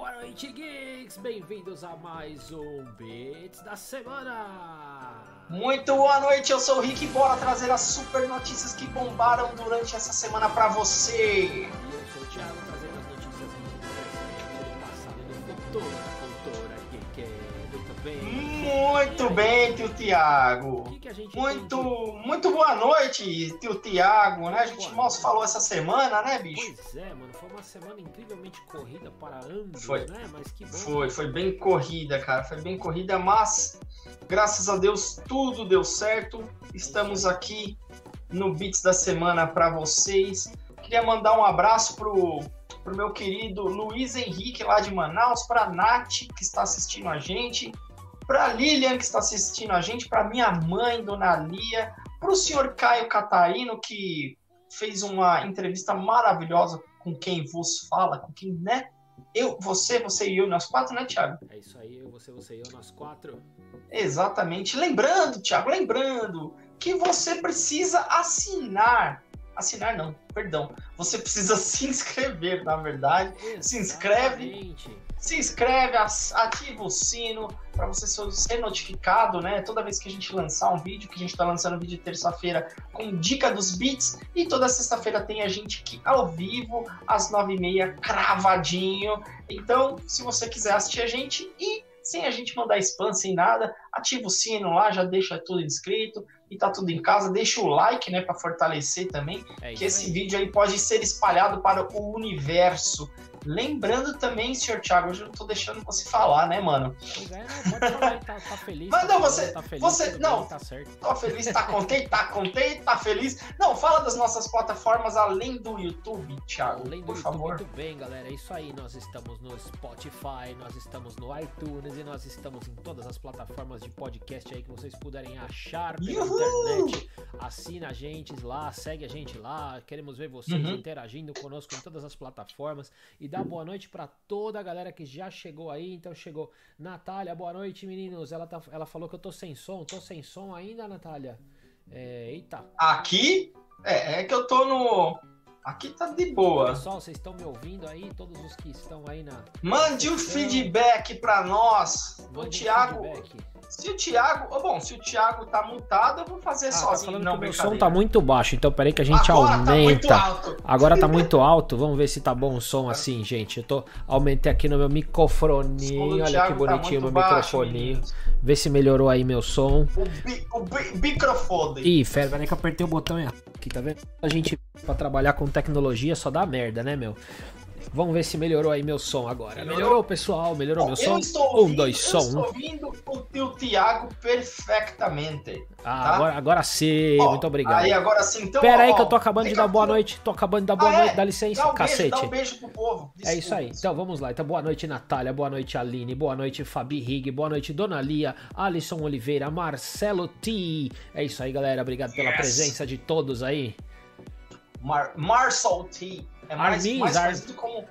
Boa noite, geeks! Bem-vindos a mais um Beats da Semana! Muito boa noite, eu sou o Rick e bora trazer as super notícias que bombaram durante essa semana pra você! E eu sou o Thiago, trazendo as notícias do passado e do futuro da cultura geek. Muito bem! Muito bem, tio Tiago! A gente Muito, tem muito boa noite, tio Tiago, né? A gente Boa mal noite. se falou essa semana, né, bicho? Pois é, mano, foi uma semana incrivelmente corrida para ambos, Foi. né? Mas que bom. Foi, foi bem corrida, cara. Foi bem corrida, mas graças a Deus tudo deu certo. Estamos aqui no Beats da Semana para vocês. Queria mandar um abraço pro, pro meu querido Luiz Henrique lá de Manaus, pra Nath que está assistindo a gente, pra Lilian que está assistindo a gente, pra minha mãe, Dona Lia, pro senhor Caio Catarino que fez uma entrevista maravilhosa com quem vos fala, com quem, né? Eu, você, você e eu, nós quatro, né, Thiago? É isso aí, eu, você, você e eu, nós quatro. Exatamente. Lembrando, Thiago, lembrando que você precisa assinar. Assinar não, perdão. Você precisa se inscrever, na verdade. Se inscreve. Se inscreve, ativa o sino para você ser- notificado, né? Toda vez que a gente lançar um vídeo, que a gente está lançando um vídeo terça-feira com dica dos beats, e toda sexta-feira tem a gente aqui ao vivo, às nove e meia, cravadinho. Então, se você quiser assistir a gente e sem a gente mandar spam, sem nada, ativa o sino lá, já deixa tudo inscrito e tá tudo em casa. Deixa o like, né, para fortalecer também É que esse aí. vídeo aí pode ser espalhado para o universo. Lembrando também, senhor Thiago, hoje eu não tô deixando você falar, né, mano? Pois é, não, pode falar, tá, tá feliz. Mas tá não, você- Tá feliz, você- não. tá certo. Tô feliz, tá contente, tá contente, tá feliz. Não, fala das nossas plataformas além do YouTube, Thiago, Além do por YouTube, favor. muito bem, galera. É isso aí. Nós estamos no Spotify, nós estamos no iTunes e nós estamos em todas as plataformas de podcast aí que vocês puderem achar pela Yuhu! internet. Assina a gente lá, segue a gente lá. Queremos ver vocês Uhum. interagindo conosco em todas as plataformas. E dá boa noite pra toda a galera que já chegou aí. Então chegou Natália, boa noite, meninos. Ela, tá, ela falou que eu tô sem som. Tô sem som ainda, Natália? É, eita. Aqui, é, é que eu tô no... Aqui tá de boa. Pessoal, vocês estão me ouvindo aí? Todos os que estão aí na. Mande o feedback pra nós. O Mande um Thiago, feedback. Se o Thiago, oh, bom, se o Thiago tá mutado, eu vou fazer Ah, tá sozinho, falando não, meu som tá muito baixo, então peraí que a gente Agora tá aumenta. alto. Agora tá muito alto, vamos ver se tá bom o som assim, gente. Eu tô aumentei aqui no meu microfoninho, olha que tá bonitinho meu muito baixo, microfoninho. meninos. Vê se melhorou aí meu som. O, bi, o bi, microfone. Ih, fera, peraí que eu apertei o botão aqui, tá vendo? A gente pra trabalhar com tecnologia só dá merda, né, meu? Vamos ver se melhorou aí meu som agora. Melhorou? Melhorou, pessoal? Melhorou meu eu som? estou Um, ouvindo, dois, eu som. estou ouvindo o tio Thiago perfeitamente. Ah, tá? agora, agora sim, Ó, muito obrigado. Aí agora sim, então. Pera aí ó, que eu tô acabando de dar boa noite. Tô acabando de dar boa Ah, é? noite, dá licença, Dá um beijo, cacete. dá um beijo pro povo. É isso aí. Desculpa. Então vamos lá. Então boa noite, Natália. Boa noite, Aline. Boa noite, Fabi Rig. Boa noite, Dona Lia. Alisson Oliveira. Marcelo T. É isso aí, galera. Obrigado pela Yes. presença de todos aí. Mar Marcel T. É mais, Armin, mais Ar- conhecido como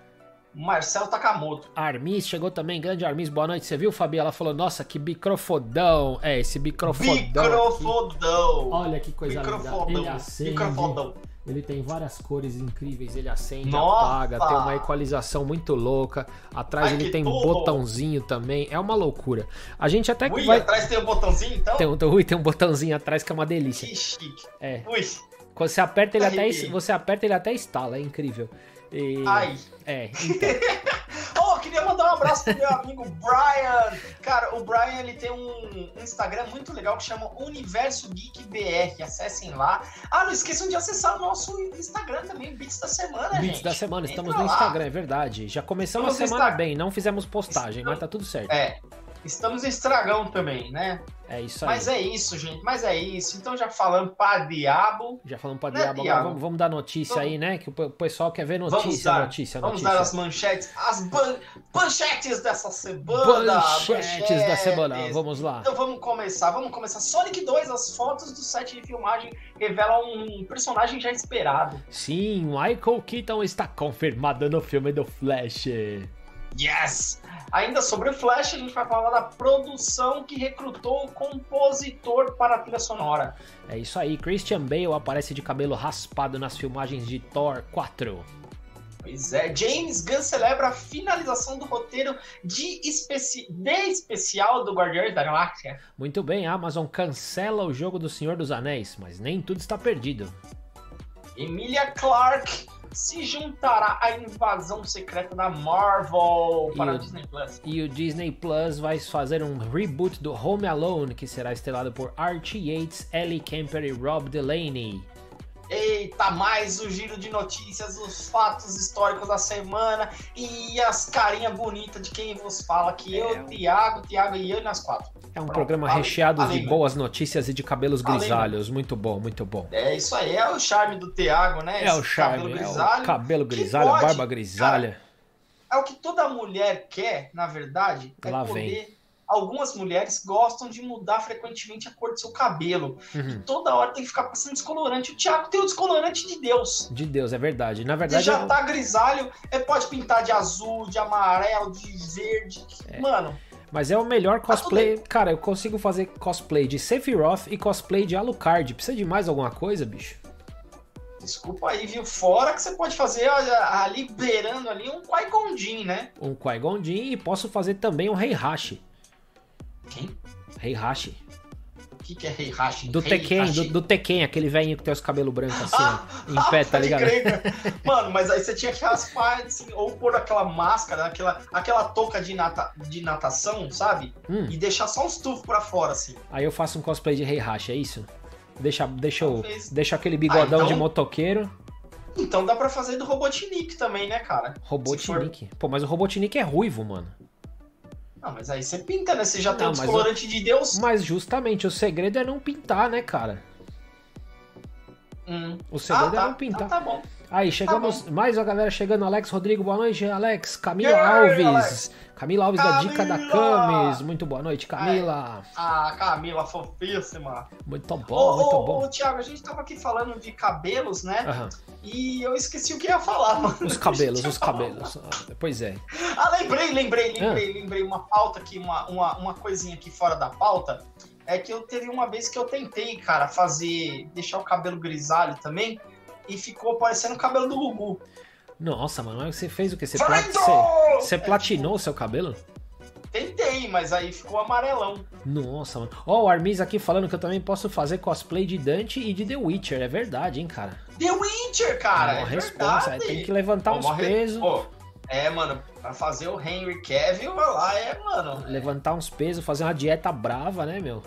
Marcel Takamoto. Armis chegou também. Grande Armis. Boa noite. Você viu, Fabi? Ela falou: Nossa, que microfodão. É, esse microfodão. aqui. Microfodão. Olha que coisa linda. Ele Microfodão. acende. Microfodão. Ele tem várias cores incríveis, ele acende, Nossa! apaga, tem uma equalização muito louca. Atrás Ai, ele tem tudo! botãozinho também, é uma loucura. A gente até que Ui, vai. atrás tem um botãozinho, então? Tem, um- ui, tem um botãozinho atrás que é uma delícia. Que chique. É. Ui. Quando você aperta, ele até, você aperta, ele até instala, é incrível. E- Ai. É, então. Oh, queria mandar um abraço pro meu amigo Brian. Cara, o Brian ele tem um Instagram muito legal que chama Universo Geek BR. Acessem lá. Ah, não esqueçam de acessar o nosso Instagram também, Beats da Semana, Beats gente. da semana, Entra estamos no lá. Instagram, é verdade. Já começamos a semana bem, não fizemos postagem, mas tá tudo certo. É. Estamos em Estragão também, né? É isso aí. Mas é isso, gente. Mas é isso. Então já falando pra diabo, Já falamos pra Né, diabo, Diabo? vamos, vamos dar notícia Vamos- aí, né? Que o pe- o pessoal quer ver Vamos notícia, dar- notícia, vamos notícia. dar as manchetes, as ban- manchetes dessa semana. Manchetes da semana, manchetes. vamos lá. Então vamos começar, vamos começar. Sonic 2, as fotos do set de filmagem revelam um personagem já esperado. Sim, Michael Keaton está confirmado no filme do Flash. Yes! Ainda sobre o Flash, a gente vai falar da produção que recrutou o compositor para a trilha sonora. É isso aí, Christian Bale aparece de cabelo raspado nas filmagens de Thor 4. Pois é, James Gunn celebra a finalização do roteiro de, especi... de especial do Guardiões da Galáxia. Muito bem, a Amazon cancela o jogo do Senhor dos Anéis, mas nem tudo está perdido. Emilia Clarke se juntará à invasão secreta da Marvel para E o o- Disney Plus. E o Disney Plus vai fazer um reboot do Home Alone, que será estrelado por Archie Yates, Ellie Kemper e Rob Delaney. Eita, mais o giro de notícias, os fatos históricos da semana e as carinhas bonitas de quem vos fala, que É. eu, Thiago, Thiago e eu e nós quatro. É um Pronto, programa recheado de boas notícias e de cabelos grisalhos. Muito bom, muito bom. É isso aí, é o charme do Thiago, né? É o Esse charme, cabelo é grisalho. o cabelo grisalho, pode, barba grisalha. É o que toda mulher quer, na verdade, é Lá poder. Algumas mulheres gostam de mudar frequentemente a cor do seu cabelo. Uhum. Toda hora tem que ficar passando descolorante. O Thiago tem o descolorante de Deus. De Deus, é verdade. Na Ele verdade, já eu- tá grisalho, é, pode pintar de azul, de amarelo, de verde. É. Mano, mas é o melhor Tá cosplay. Cara, eu consigo fazer cosplay de Sephiroth e cosplay de Alucard. Precisa de mais alguma coisa, bicho? desculpa aí, viu? Fora que você pode fazer olha, ali beirando ali um Qui-Gon né? Um Qui-Gon e posso fazer também um Heihachi. Quem? Heihachi. O que, que é Heihachi? Do Tekken, do, do Tekken, aquele velhinho que tem os cabelos brancos assim, Ah, ó, em pé, tá pode ligado? Mano, mas aí você tinha que raspar, assim, ou pôr aquela máscara, aquela, aquela touca de, nata, de natação, sabe? Hum, E deixar só uns tufos pra fora, assim. aí eu faço um cosplay de Heihachi, é isso? Deixa, deixa, eu, Talvez. deixa aquele bigodão Ah, então- de motoqueiro. Então dá pra fazer do Robotnik também, né, cara? Robotnik. Pô, mas o Robotnik é ruivo, mano. Não, mas aí você pinta, né? Você já tem Não, o descolorante de Deus. Mas justamente, o segredo é não pintar, né, cara? Hum. O segredo Ah, é tá. não pintar. Então tá bom. Aí, chegamos. mais uma galera chegando. Alex Rodrigo, boa noite. Alex, Camila aí, Alves. Alex? Camila Alves da Dica da Camila! Camis. Muito boa noite, Camila. Ah, Camila, fofíssima. Muito Ô, bom, muito ô, bom. ô, Thiago, a gente tava aqui falando de cabelos, né? Aham. E eu esqueci o que ia falar, mano. Os cabelos, os cabelos. Ah, Pois é. Ah, lembrei, lembrei, Ah. lembrei, lembrei. Uma pauta aqui, uma, uma, uma coisinha aqui fora da pauta. É que eu teve uma vez que eu tentei, cara, fazer. deixar o cabelo grisalho também. E ficou parecendo o cabelo do Gugu. Nossa, mano, mas você fez o quê? Você, pla- Feito! você, você platinou o seu cabelo? Tentei, mas aí ficou amarelão. Nossa, mano. Ó, o Armis aqui falando que eu também posso fazer cosplay de Dante e de The Witcher. É verdade, hein, cara? The Witcher, cara. é É resposta. verdade. Tem que levantar uns Uma re- pesos. Pô, é, mano, pra fazer o Henry Cavill lá é, mano. Levantar uns pesos, fazer uma dieta brava, né, meu?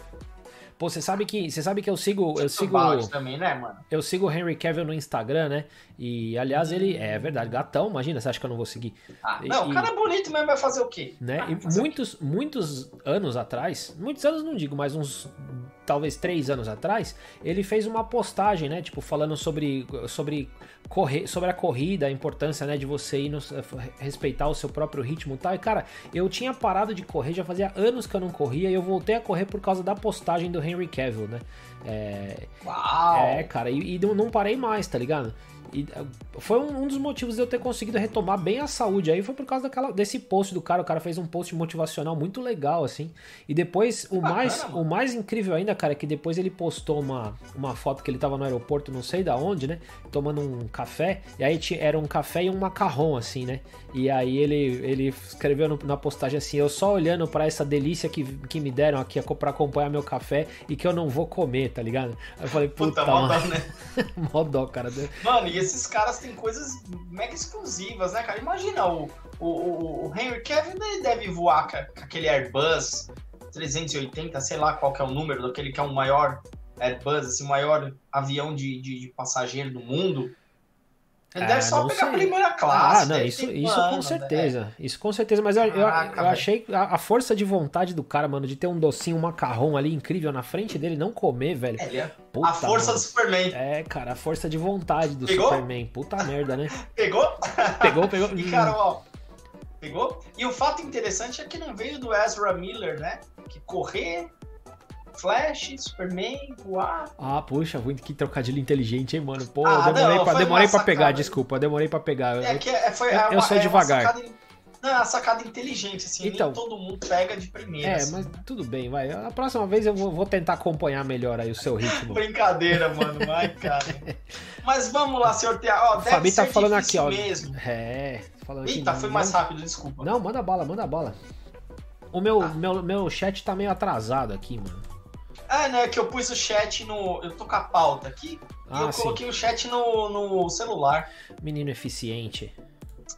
Pô, você sabe que você sabe que eu sigo eu sigo também, né, mano? eu sigo o Henry Cavill no Instagram, né? E aliás ele é verdade, gatão, imagina, você acha que eu não vou seguir, Ah, E- não, o cara é bonito mesmo, vai fazer o quê? né? Ah, E muitos muitos anos atrás, muitos anos não digo, mas uns talvez três anos atrás, ele fez uma postagem, né? Tipo falando sobre sobre correr, sobre a corrida, a importância, né, de você ir no, respeitar o seu próprio ritmo e tal. E cara, eu tinha parado de correr, já fazia anos que eu não corria e eu voltei a correr por causa da postagem do Henry Cavill, né? É, Uau! é, cara, e, e não parei mais, tá ligado? E uh, foi um, um dos motivos de eu ter conseguido retomar bem a saúde aí, foi por causa daquela, desse post do cara. O cara fez um post motivacional muito legal, assim. E depois, o mais, o mais incrível ainda, cara, é que depois ele postou uma, uma foto que ele tava no aeroporto, não sei da onde, né? Tomando um café. E aí era um café e um macarrão, assim, né? E aí ele, ele escreveu no- na postagem assim: Eu só olhando pra essa delícia que, que me deram aqui pra acompanhar meu café e que eu não vou comer, tá ligado? Aí eu falei, puta, Puta, mó dó, né? Mó dó, cara. Mano, e esses caras têm coisas mega exclusivas, né, cara? Imagina, o, o, o, Henry ele deve voar com, com aquele Airbus 380, sei lá qual que é o número daquele que é o maior Airbus, assim, o maior avião de, de, de passageiro do mundo. Ele Ah, deve só pegar a sei. primeira classe. Ah, não, isso, isso com velho. certeza. Isso com certeza, mas eu, eu, Caraca, eu velho. achei a, a força de vontade do cara, mano, de ter um docinho, um macarrão ali incrível na frente dele, não comer, velho. É, é Puta, a força mano. do Superman. É, cara, a força de vontade do Pegou? Superman. Puta merda, né? Pegou? Pegou, pegou. E, cara, ó, pegou? E o fato interessante é que não veio do Ezra Miller, né? Que correr, Flash, Superman, voar. Ah, puxa, muito que trocadilho inteligente, hein, mano? Pô, Ah, eu demorei, não, pra, foi demorei pra pegar, sacada. desculpa, demorei pra pegar. É que é, foi Eu- eu sou é devagar. sacada Não, é uma sacada inteligente, assim, Então. nem todo mundo pega de primeira. É, assim. mas tudo bem, vai. A próxima vez eu vou, vou tentar acompanhar melhor aí o seu ritmo. Brincadeira, mano, vai, cara. Mas vamos lá, senhor Tiago. Ó, deve Fabi tá falando aqui, ó. mesmo. É, falando aqui. Eita, foi não- mais rápido, desculpa. Não, manda bala, manda bala. O meu, Tá. meu, meu chat tá meio atrasado aqui, mano. Ah, né, que eu pus o chat no... Eu tô com a pauta aqui. e Ah, eu sim. coloquei o chat no, no celular. Menino eficiente.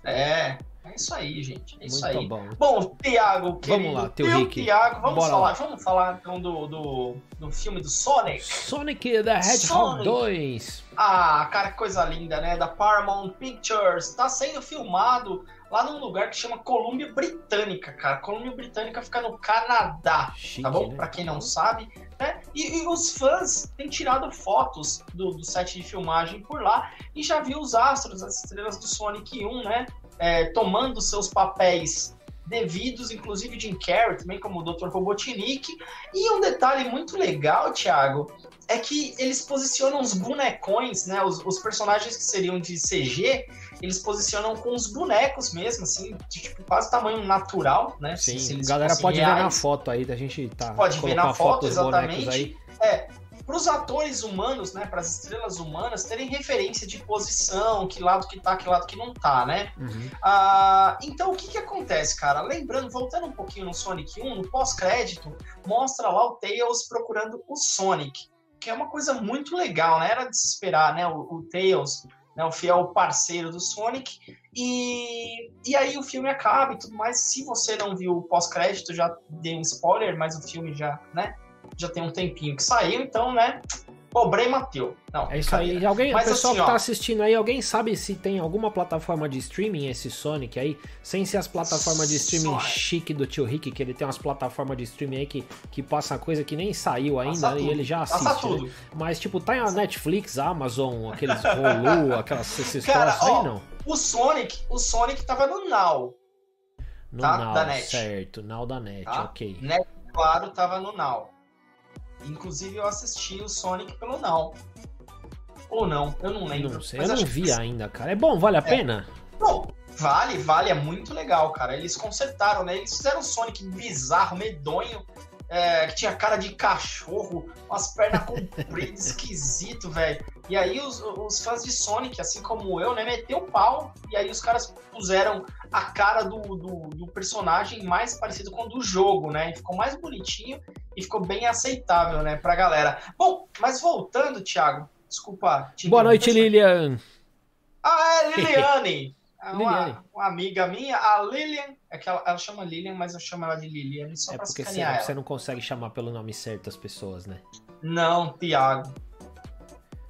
É, é isso aí, gente. É isso Muito aí. bom. Bom, Tiago, querido. lá, teu Rick. Tiago, vamos Bora falar, lá. vamos falar então do, do, do filme do Sonic. Sonic the Hedgehog Sonic. 2. Ah, cara, que coisa linda, né? Da Paramount Pictures. Tá sendo filmado lá num lugar que chama Colômbia Britânica, cara. Colômbia Britânica fica no Canadá. Chique, tá bom? né? Pra quem não sabe, né? E, e os fãs têm tirado fotos do, do set de filmagem por lá e já viu os astros, as estrelas do Sonic 1, né? É, tomando seus papéis devidos, inclusive Jim Carrey, também como o Dr. Robotnik. E um detalhe muito legal, Thiago, é que eles posicionam os bonecões, né? Os, os personagens que seriam de CG, eles posicionam com os bonecos mesmo, assim, de tipo, quase tamanho natural, né? Sim, se eles galera pode ver na reais. foto aí, da gente tá. Pode ver na foto, bonecos exatamente. É, para os atores humanos, né, para as estrelas humanas terem referência de posição, que lado que tá, que lado que não tá, né? Uhum. Ah, então o que que acontece, cara? Lembrando, voltando um pouquinho no Sonic 1, no pós-crédito, mostra lá o Tails procurando o Sonic, que é uma coisa muito legal, né? Era de se esperar, né? O, o Tails, né, o fiel parceiro do Sonic, e, e aí o filme acaba e tudo mais. Se você não viu o pós-crédito, já dei um spoiler, mas o filme já, né? Já tem um tempinho que saiu, então, né? Problema teu. Não, É isso aí. Alguém, Mas o pessoal assim, que tá assistindo aí, alguém sabe se tem alguma plataforma de streaming esse Sonic aí? Sem ser as plataformas de streaming Sonic. chique do tio Rick, que ele tem umas plataformas de streaming aí que, que passa coisa que nem saiu ainda Passa e tudo, ele já assiste. Passa né? tudo. Mas, tipo, tá a Netflix, Amazon, aqueles Hulu, aquelas, esses Cara, ó, aí, não? O Sonic, o Sonic tava no Now. No tá, Now, da Net. certo. Now da Net, Tá? ok. Net, claro, tava no Now. Inclusive eu assisti o Sonic pelo Now. Ou não, eu não lembro. Não sei, eu não acho que vi ainda, cara. É bom, vale a pena? Bom, vale, vale, é muito legal, cara. Eles consertaram, né? Eles fizeram um Sonic bizarro, medonho, é, que tinha cara de cachorro, umas pernas compridas, esquisito, velho. E aí os, os fãs de Sonic, assim como eu, né, meteu o pau, e aí os caras puseram a cara do, do, do personagem mais parecido com o do jogo, né? E ficou mais bonitinho e ficou bem aceitável, né, pra galera. Bom, mas voltando, Thiago, desculpa. te Boa noite, Lilian. ah, é Liliane. Liliane. Uma, uma amiga minha, a Lilian, é que ela, ela chama Lilian, mas eu chamo ela de Liliane só É pra porque você, você não consegue chamar pelo nome certo as pessoas, né? Não, Tiago.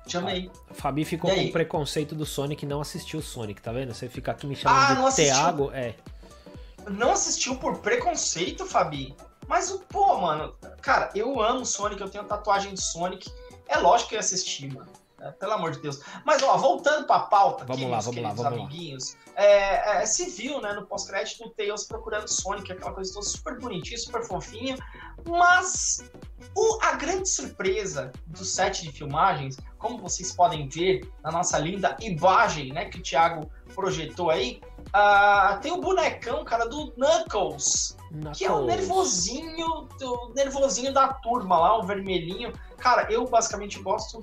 Chamei. A Fabi ficou com preconceito do Sonic e não assistiu o Sonic, tá vendo? Você fica aqui me chamando Ah, de? Thiago, é. Não assistiu por preconceito, Fabi? Mas, o pô, mano, cara, eu amo Sonic, eu tenho tatuagem de Sonic. É lógico que eu ia assistir, mano. É, pelo amor de Deus. Mas, ó, voltando pra pauta Vamos aqui, lá, meus vamos lá, queridos vamos lá. amiguinhos. É, é, se viu, né, no pós-crédito, o Tails procurando Sonic, aquela coisa toda super bonitinha, super fofinha. Mas o- a grande surpresa do set de filmagens, como vocês podem ver na nossa linda imagem, né, que o Thiago projetou aí, ah, tem o bonecão, cara, do Knuckles, que é o Knuckles. nervosinho, o nervosinho da turma lá, o vermelhinho. Cara, eu basicamente gosto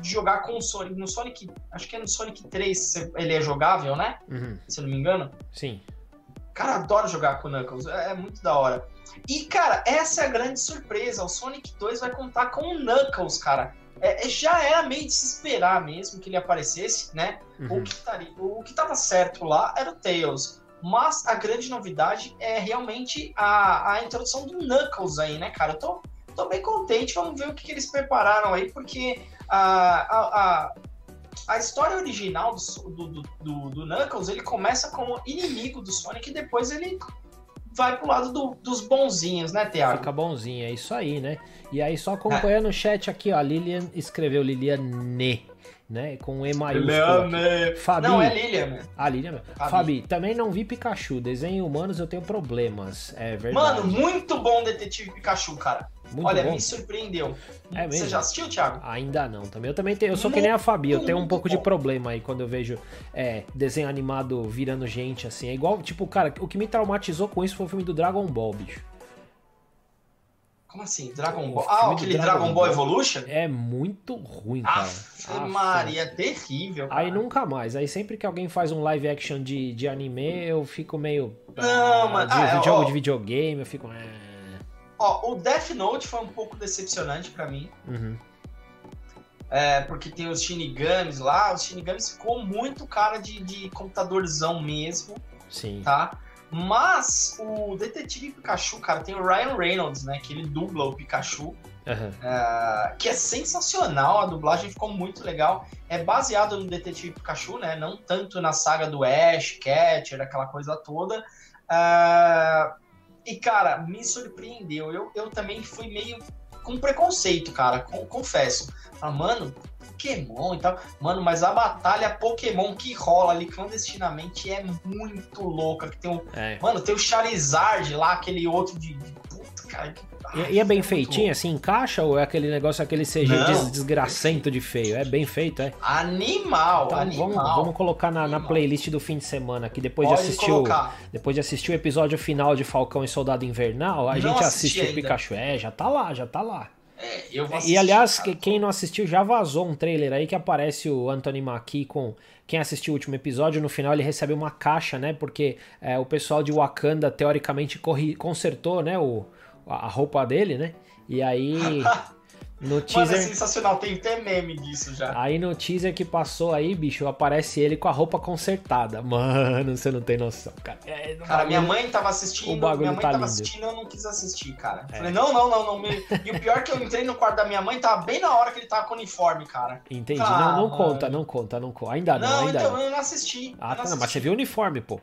de jogar com o Sonic. No Sonic, acho que é no Sonic 3 ele é jogável, né? Uhum, Se eu não me engano. sim. Cara, adoro jogar com o Knuckles, é, é muito da hora. E, cara, essa é a grande surpresa. O Sonic 2 vai contar com o Knuckles, cara. É, é- já era meio de se esperar mesmo que ele aparecesse, né? Uhum. O, que taria, o que tava certo lá era o Tails. Mas a grande novidade é realmente a, a introdução do Knuckles aí, né, cara? Eu tô, tô bem contente. Vamos ver o que, que eles prepararam aí, porque a, a, a, a história original do, do, do, do Knuckles ele começa como inimigo do Sonic e depois ele vai pro lado do- dos bonzinhos, né, Thiago? Fica bonzinho, é isso aí, né? E aí, só acompanhando o chat aqui, ó, a Lilian escreveu Liliane, né? Com E maiúsculo. aqui. Fabi, Não, é Lilian, né? a Lilian, mesmo. Fabi. Fabi, também não vi Pikachu. Desenho humanos eu tenho problemas. É verdade. Mano, muito bom Detetive Pikachu, cara. Muito Olha, bom. me surpreendeu. É mesmo? Você já assistiu, Thiago? Ainda não, também. Eu também tenho. Eu sou que nem a Fabi, eu tenho um Muito pouco de bom. problema aí quando eu vejo é, desenho animado virando gente, assim. É igual, tipo, cara, o que me traumatizou com isso foi o filme do Dragon Ball, bicho. Como assim? Dragon Ball? Ah, aquele Dragon Dragon, Ball Ball. Evolution? É muito ruim, cara. Aff, Aff, Maria, é terrível. Cara. Aí nunca mais. Aí sempre que alguém faz um live action de, de anime, eu fico meio. Não, ah, mas- de, ah, de jogo ó. de videogame, eu fico. ah. Ó, o Death Note foi um pouco decepcionante pra mim. Uhum. É, porque tem os Shinigamis lá. Os Shinigamis ficou muito cara de, de computadorzão mesmo, Sim. tá? Mas o Detetive Pikachu, cara, tem o Ryan Reynolds, né? Que ele dubla o Pikachu. Aham. Ah, que é sensacional, a dublagem ficou muito legal. É baseado no Detetive Pikachu, né? Não tanto na saga do Ash, Catcher, aquela coisa toda. Ah, e, cara, me surpreendeu. Eu, eu também fui meio com preconceito, cara, com- confesso. Ah, mano, Pokémon e tal. Mano, mas a batalha Pokémon que rola ali clandestinamente é muito louca. Que tem o, É. mano, tem o Charizard lá, aquele outro de. de cara. que- E, e é bem muito feitinho, assim, encaixa ou é aquele negócio, aquele CG des- desgracento de feio? É bem feito, é? Animal, Então animal. vamos, vamos colocar na, na playlist do fim de semana aqui, depois Pode de assistir o, depois de assistir o episódio final de Falcão e Soldado Invernal, a Não gente assiste o ainda. Pikachu. É, já tá lá, já tá lá. É, eu vou E assistir, aliás, cara. que- quem não assistiu já vazou um trailer aí que aparece o Anthony Mackie com. Quem assistiu o último episódio, no final ele recebe uma caixa, né? Porque é, o pessoal de Wakanda teoricamente corri, consertou, né? O, a roupa dele, né? E aí. No Mano, é teaser. sensacional, tem até meme disso já. Aí no teaser que passou aí, bicho, aparece ele com a roupa consertada. Mano, você não tem noção, cara. É, Cara, minha bagulho- mãe tava assistindo, o bagulho minha mãe tá tava lindo. assistindo eu não quis assistir, cara. É. Falei, não, não, não, não. Me... E o pior é que eu entrei no quarto da minha mãe, tava bem na hora que ele tava com o uniforme, cara. Entendi. Ah, não, não mano. conta, não conta, não conta. Ainda não, não, ainda então não. eu não assisti. Ah, eu tá, não não, mas você viu o uniforme, pô.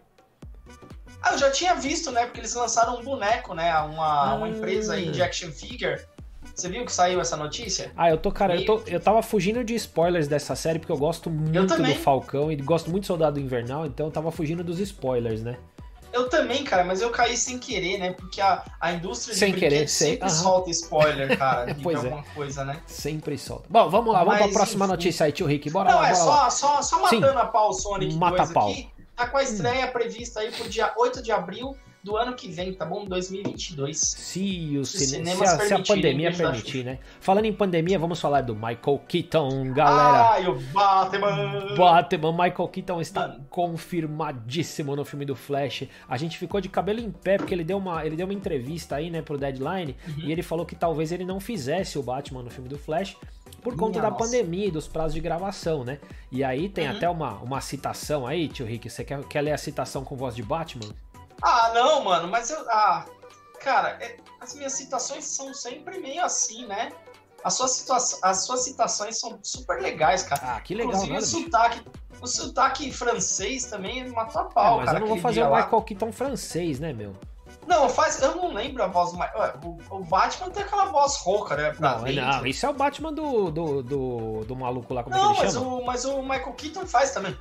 Ah, eu já tinha visto, né? Porque eles lançaram um boneco, né? Uma, uma Ah. empresa aí de action figure. Você viu que saiu essa notícia? Ah, eu tô, cara, eu, tô, eu tava fugindo de spoilers dessa série porque eu gosto muito do também. Falcão e gosto muito do Soldado Invernal, então eu tava fugindo dos spoilers, né? Eu também, cara, mas eu caí sem querer, né? Porque a, a indústria de Sem querer, sempre aham. solta spoiler, cara, de, é. alguma coisa, né? Sempre solta. Bom, vamos lá, vamos Mas, pra próxima enfim. notícia aí, tio Rick. Bora Não, lá, é bora lá. só, só, só Sim. matando a pau o Sonic Mata 2 a pau. aqui. Tá com a estreia prevista aí pro dia 8 de abril do ano que vem, tá bom? 2022. Se, o os cine... se, a, se a pandemia permitir, né? Falando em pandemia, vamos falar do Michael Keaton, galera. Ai, o Batman! Batman, Michael Keaton está Mano. confirmadíssimo no filme do Flash. A gente ficou de cabelo em pé porque ele deu uma, ele deu uma entrevista aí, né, pro Deadline, Uhum. e ele falou que talvez ele não fizesse o Batman no filme do Flash por conta Minha da nossa. pandemia e dos prazos de gravação, né? E aí tem Uhum. até uma, uma citação aí, tio Rick, você quer, quer ler a citação com voz de Batman? Ah, não, mano, mas eu. Ah, cara, é- as minhas citações são sempre meio assim, né? As suas, as suas citações são super legais, cara. Ah, que legal, Inclusive né? o sotaque. O sotaque francês também matou a É, pau, mas cara. eu não vou fazer o. Michael Keaton francês, né, meu? Não, faz, eu não lembro a voz do Michael. Ué, O, o Batman tem aquela voz rouca, né? Não, dentro. não, isso é o Batman do, do, do, do maluco lá, como Não, é que ele mas chama? o, mas o Michael Keaton faz também.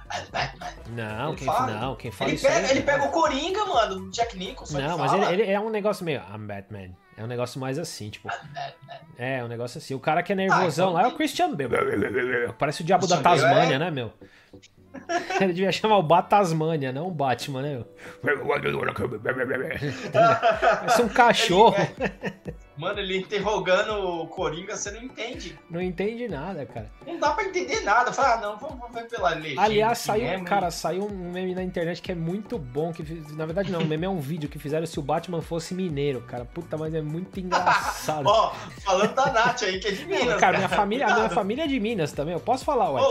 Não, ele quem, fala. não, quem fala Ele aí- pega, ele pega o Coringa, mano, do Jack Nicholson. Não, mas ele, ele é um negócio meio. I'm Batman. É um negócio mais assim, tipo. É, um negócio assim. O cara que é nervosão então lá é o Christian Bale. Parece o diabo da Tasmânia, é- né, meu? Ele devia chamar o Batasmânia, não o Batman, né? Parece um cachorro. Mano, ele interrogando o Coringa, você não entende. Não entende nada, cara. Não dá pra entender nada. Fala, ah, não, vamos, vamos ver pela legenda. Aliás, saiu, mesmo. cara, saiu um meme na internet que é muito bom. Que, na verdade, não, o meme é um vídeo que fizeram se o Batman fosse mineiro, cara. Puta, mas é muito engraçado. Ó, falando da Nath aí, que é de Minas. cara, minha família, a minha família é de Minas também. Eu posso falar, ué.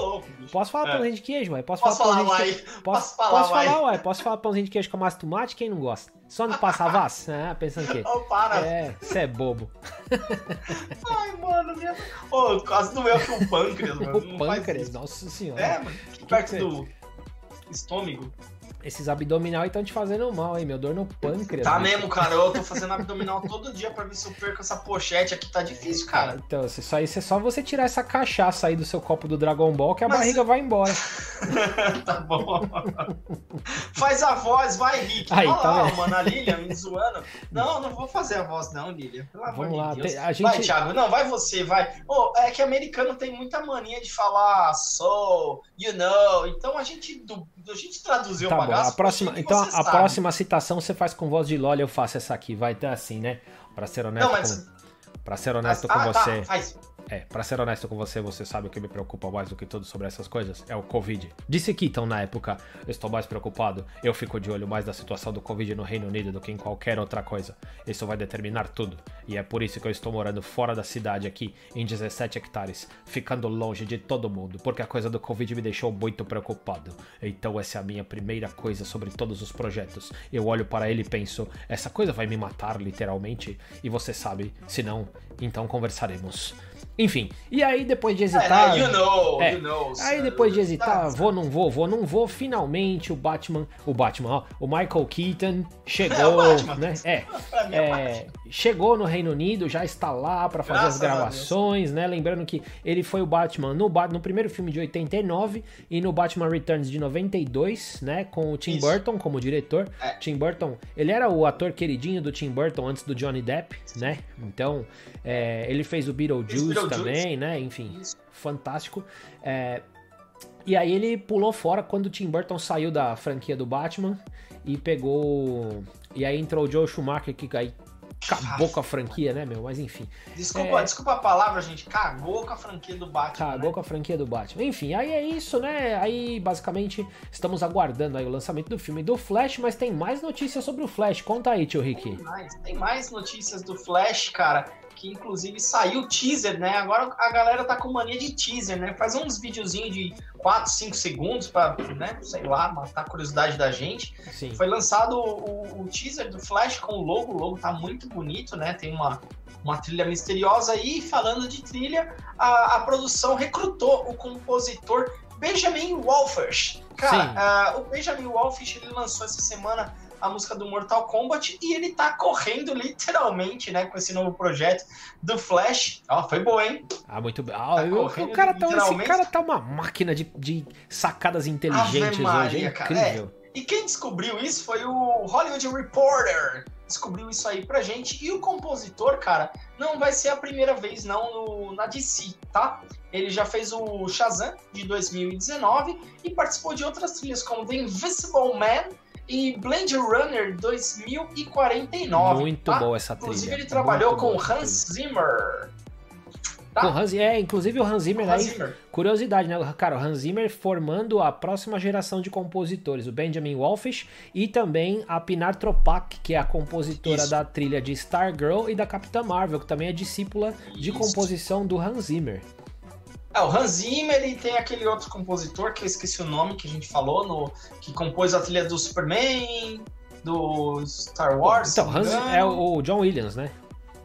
Posso falar É. pãozinho de queijo, ué? Posso, Posso falar falar, vai. queijo? Posso falar, posso falar, ué? Posso falar pãozinho de queijo com massa tomate? Quem não gosta? Só não passa vas? Ah, pensando que. Ô, para. É, você é bobo. Ai, mano, minha... Ô, quase doeu aqui o pâncreas, mano. O Não pâncreas, nossa senhora. É, mano, aqui perto que- do estômago. Esses abdominal estão te fazendo mal, hein? Meu dor no pâncreas. Tá mesmo, cara. Eu tô fazendo abdominal todo dia pra ver se eu perco essa pochete aqui. Tá difícil, cara. Então, isso aí é só você tirar essa cachaça aí do seu copo do Dragon Ball que a Mas- barriga vai embora. tá bom. Faz a voz, vai, Rick. Aí, Olha tá lá, mano, a Lilian me zoando. Não, não vou fazer a voz, não, Lilian. Pelo amor Vamos lá. de Deus. tem- a gente... Vai, Thiago. Não, vai você, vai. Ô, é que americano tem muita mania de falar so, you know. Então a gente, du- a gente traduziu Tá o bom, bagaço. a próxima, então a sabe. próxima citação você faz com voz de LOL, eu faço essa aqui, vai ter assim, né? Pra ser honesto Não, mas. com, pra ser honesto com ah, você, tá, faz. É, para ser honesto com você, você sabe o que me preocupa mais do que tudo sobre essas coisas? É o Covid. Disse Keaton na época, estou mais preocupado, eu fico de olho mais da situação do Covid no Reino Unido do que em qualquer outra coisa. Isso vai determinar tudo. E é por isso que eu estou morando fora da cidade aqui, em 17 hectares, ficando longe de todo mundo, porque a coisa do Covid me deixou muito preocupado. Então essa é a minha primeira coisa sobre todos os projetos. Eu olho para ele e penso, essa coisa vai me matar literalmente? E você sabe, se não, então conversaremos. Enfim, e aí depois de É, hesitar. né, you know, É. you know. Aí depois de hesitar, Tá, vou, não vou, vou, não vou, finalmente o Batman, o Batman, ó, o Michael Keaton chegou, É, Batman. né? É, é é, chegou no Reino Unido, já está lá pra fazer Graças as gravações, né? Lembrando que ele foi o Batman no, no primeiro filme de 89 e no Batman Returns de 92, né? Com o Tim Isso. Burton como diretor. É. Tim Burton, ele era o ator queridinho do Tim Burton antes do Johnny Depp, né? Então, é, ele fez o Beetlejuice, Beetlejuice. também, né? Enfim, Isso. fantástico. É, e aí ele pulou fora quando o Tim Burton saiu da franquia do Batman e pegou. E aí entrou o Joe Schumacher que aí acabou com a franquia, né, meu? Mas enfim, Desculpa, É. desculpa a palavra, gente. Cagou com a franquia do Batman. cagou né? com a franquia do Batman. Enfim, aí é isso, né? Aí basicamente estamos aguardando aí o lançamento do filme do Flash, mas tem mais notícias sobre o Flash. Conta aí, tio Rick. Tem mais, tem mais notícias do Flash, cara, que inclusive saiu o teaser, né? Agora a galera tá com mania de teaser, né? Faz uns videozinhos de 4, 5 segundos pra, né, sei lá, matar a curiosidade da gente. Sim. Foi lançado o, o teaser do Flash com o logo, o logo tá muito bonito, né? Tem uma, uma trilha misteriosa aí. Falando de trilha, a, a produção recrutou o compositor Benjamin Wolfish. Cara, ah, o Benjamin Wolfish ele lançou essa semana a música do Mortal Kombat e ele tá correndo literalmente, né, com esse novo projeto do Flash. Ó, foi boa, hein? Ah, muito bem. Ah, Tá eu- correndo o cara tá, esse cara tá uma máquina de, de sacadas inteligentes Ave Maria, hoje. É cara. incrível. E quem descobriu isso foi o Hollywood Reporter. Descobriu isso aí pra gente. E o compositor, cara, não vai ser a primeira vez não no, na DC, tá? Ele já fez o Shazam de 2019 e participou de outras trilhas como The Invisible Man e Blade Runner 2049. Muito tá? boa essa trilha. Inclusive ele trabalhou com Hans. Zimmer. Tá? Hans, é, inclusive o Hans Zimmer Hans aí, Zimmer. curiosidade, né? Cara, o Hans Zimmer formando a próxima geração de compositores, o Benjamin Wolfish e também a Pinar Tropak, que é a compositora Isso. da trilha de Stargirl e da Capitã Marvel, que também é discípula de Isso. composição do Hans Zimmer. É, o Hans Zimmer e tem aquele outro compositor que eu esqueci o nome que a gente falou, no, que compôs a trilha do Superman, do Star Wars. então, Hans é o John Williams, né?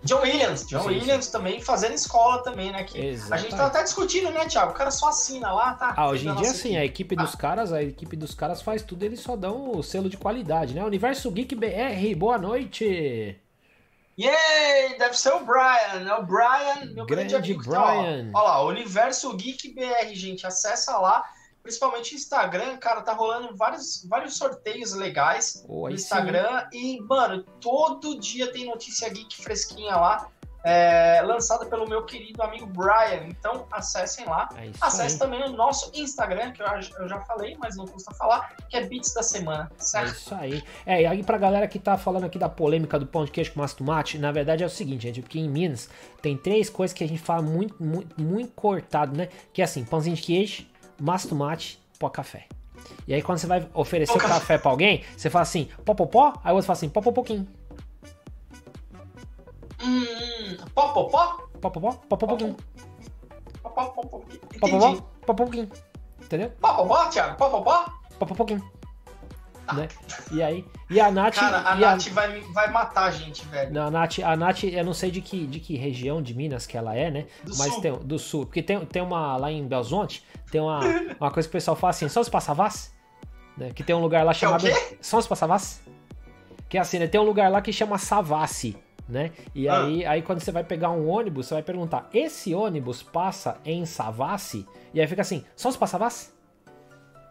John Williams. John Sim, Williams também fazendo escola também, né? Que a gente tá até discutindo, né, Thiago? O cara só assina lá, tá? Ah, hoje em dia, sim, a equipe dos Ah. caras, a equipe dos caras faz tudo, eles só dão o selo de qualidade, né? Universo Geek BR, boa noite! Yay! Deve ser o Brian, né? O Brian, meu grande, Grande amigo. tá, ó. Brian. Ó lá, Universo Geek BR, gente. Acessa lá. Principalmente Instagram, cara, tá rolando vários, vários sorteios legais Pô, no aí sim. Instagram. E, mano, todo dia tem notícia geek fresquinha lá. é, lançada pelo meu querido amigo Brian. Então, acessem lá. É Acesse também o nosso Instagram, que eu, eu já falei, mas não custa falar, que é Beats da Semana, É certo? isso aí. É, e aí pra galera que tá falando aqui da polêmica do pão de queijo com massa tomate, na verdade é o seguinte, gente, porque em Minas tem três coisas que a gente fala muito, muito, muito cortado, né? Que é assim, pãozinho de queijo, de tomate, pó café. E aí quando você vai oferecer café. pra alguém, você fala assim, pó, pó, pó, aí o outro fala assim, pó, pó, pouquinho. Hum, pó, pó, pó? Pó, pó, pó, pó, pó, pouquinho. Pó, pó, pó, pó. Pó, pó, pouquinho. Entendeu? Pó, pó, pó, Thiago? Pó, pó, pó? Pó, pó, pouquinho. Né? E aí, e a Nath... Cara, a Nath vai, me- vai matar a gente, velho. Não, a Nath, a Nath, eu não sei de que, de que região de Minas que ela é, né? Do Mas sul. tem do sul. Porque tem, tem uma lá em Belzonte, tem uma, uma coisa que o pessoal fala assim: só se passa Vaz? Né? Que tem um lugar lá chamado. É o quê? São os Passavassi? Que é assim, né? Tem um lugar lá que chama Savassi, né? E Ah. aí, aí quando você vai pegar um ônibus, você vai perguntar: esse ônibus passa em Savassi? E aí fica assim: só os Passavassi?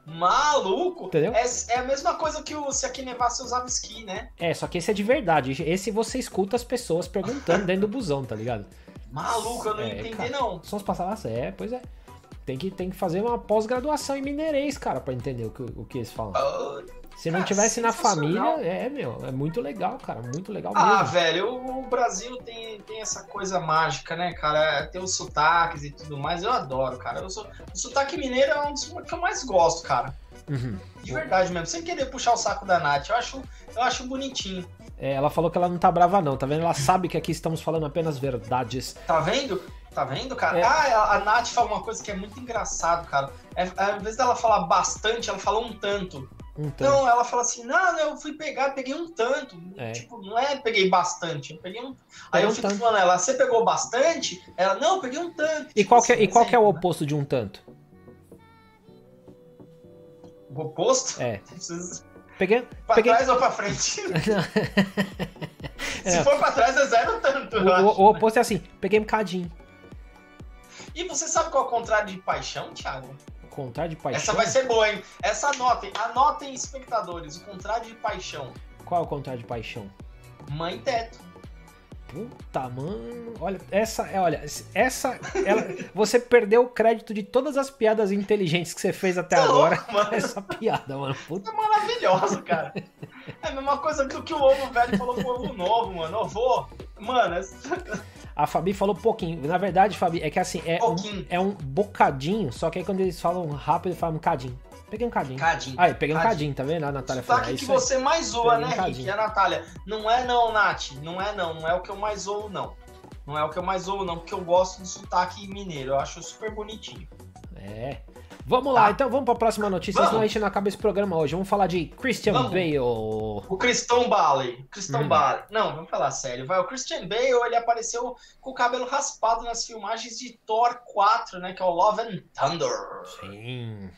Maluco! Entendeu? É, é a mesma coisa que o, se aqui nevasse usava esqui, né? É, só que esse é de verdade. Esse você escuta as pessoas perguntando dentro do busão, tá ligado? Maluco, eu não É, entendi, cara. não. São os Passavassi? É, pois é. Tem que, tem que fazer uma pós-graduação em mineirês, cara, pra entender o que, o que eles falam. Ah, Se não cara, tivesse na família, é, meu, é muito legal, cara, muito legal Ah, mesmo. velho, o, o Brasil tem, tem essa coisa mágica, né, cara? Tem os sotaques e tudo mais. Eu adoro, cara. Eu sou, o sotaque mineiro é um dos que eu mais gosto, cara. Uhum. De verdade mesmo. Sem querer puxar o saco da Nath. Eu acho, eu acho bonitinho. É, ela falou que ela não tá brava não, tá vendo? Ela sabe que aqui estamos falando apenas verdades. Tá vendo? Tá vendo, cara? É. Ah, a, a Nath fala uma coisa que é muito engraçado, cara. É, ao invés dela falar bastante, ela fala um tanto. Um tanto. Não, ela fala assim, não, eu fui pegar, peguei um tanto. É. Tipo, não é peguei bastante, eu peguei um. Aí Peguei eu um fico tanto. falando, ela, você pegou bastante? Ela, não, eu peguei um tanto. E qual, que, é- assim, e qual que é o né? oposto de um tanto? O oposto? É. Precisa- Peguei. Pra Peguei- trás ou pra frente? Se É. for pra trás, é zero tanto. O, o- o oposto é assim, peguei um cadinho. E você sabe qual é o contrário de paixão, Thiago? Contrário de paixão. Essa vai ser boa, hein? Essa anotem, anotem, espectadores. O contrário de paixão. Qual é o contrário de paixão? Mãe teto. Puta, mano. Olha, essa é, olha, essa. Ela, você perdeu o crédito de todas as piadas inteligentes que você fez até Tá agora. louco. Essa piada, mano. Puta. É maravilhoso, cara. É a mesma coisa que o que o ovo velho falou pro ovo novo, mano. Ovo, mano, é A Fabi falou pouquinho. Na verdade, Fabi, é que assim, é um, é um bocadinho, só que aí quando eles falam rápido, falam um cadinho. Peguei um cadinho. Cadinho. Aí, peguei um cadinho. cadinho, tá vendo? A Natália falou. Sotaque É que aí. você mais zoa, Peguei um né, cadinho. Rick? E a Natália. Não é não, Nath. Não é não. Não é o que eu mais zoo, não. Não é o que eu mais zoo, não. Porque eu gosto do sotaque mineiro. Eu acho super bonitinho. É. Vamos lá, Tá. então vamos pra próxima notícia, Vamos. senão a gente não acaba esse programa hoje. Vamos falar de Christian Vamos. Bale. O Cristão Bale. Cristão Hum. Bale. Não, vamos falar sério. Vai. O Christian Bale, ele apareceu com o cabelo raspado nas filmagens de Thor 4, né? Que é o Love and Thunder. Sim.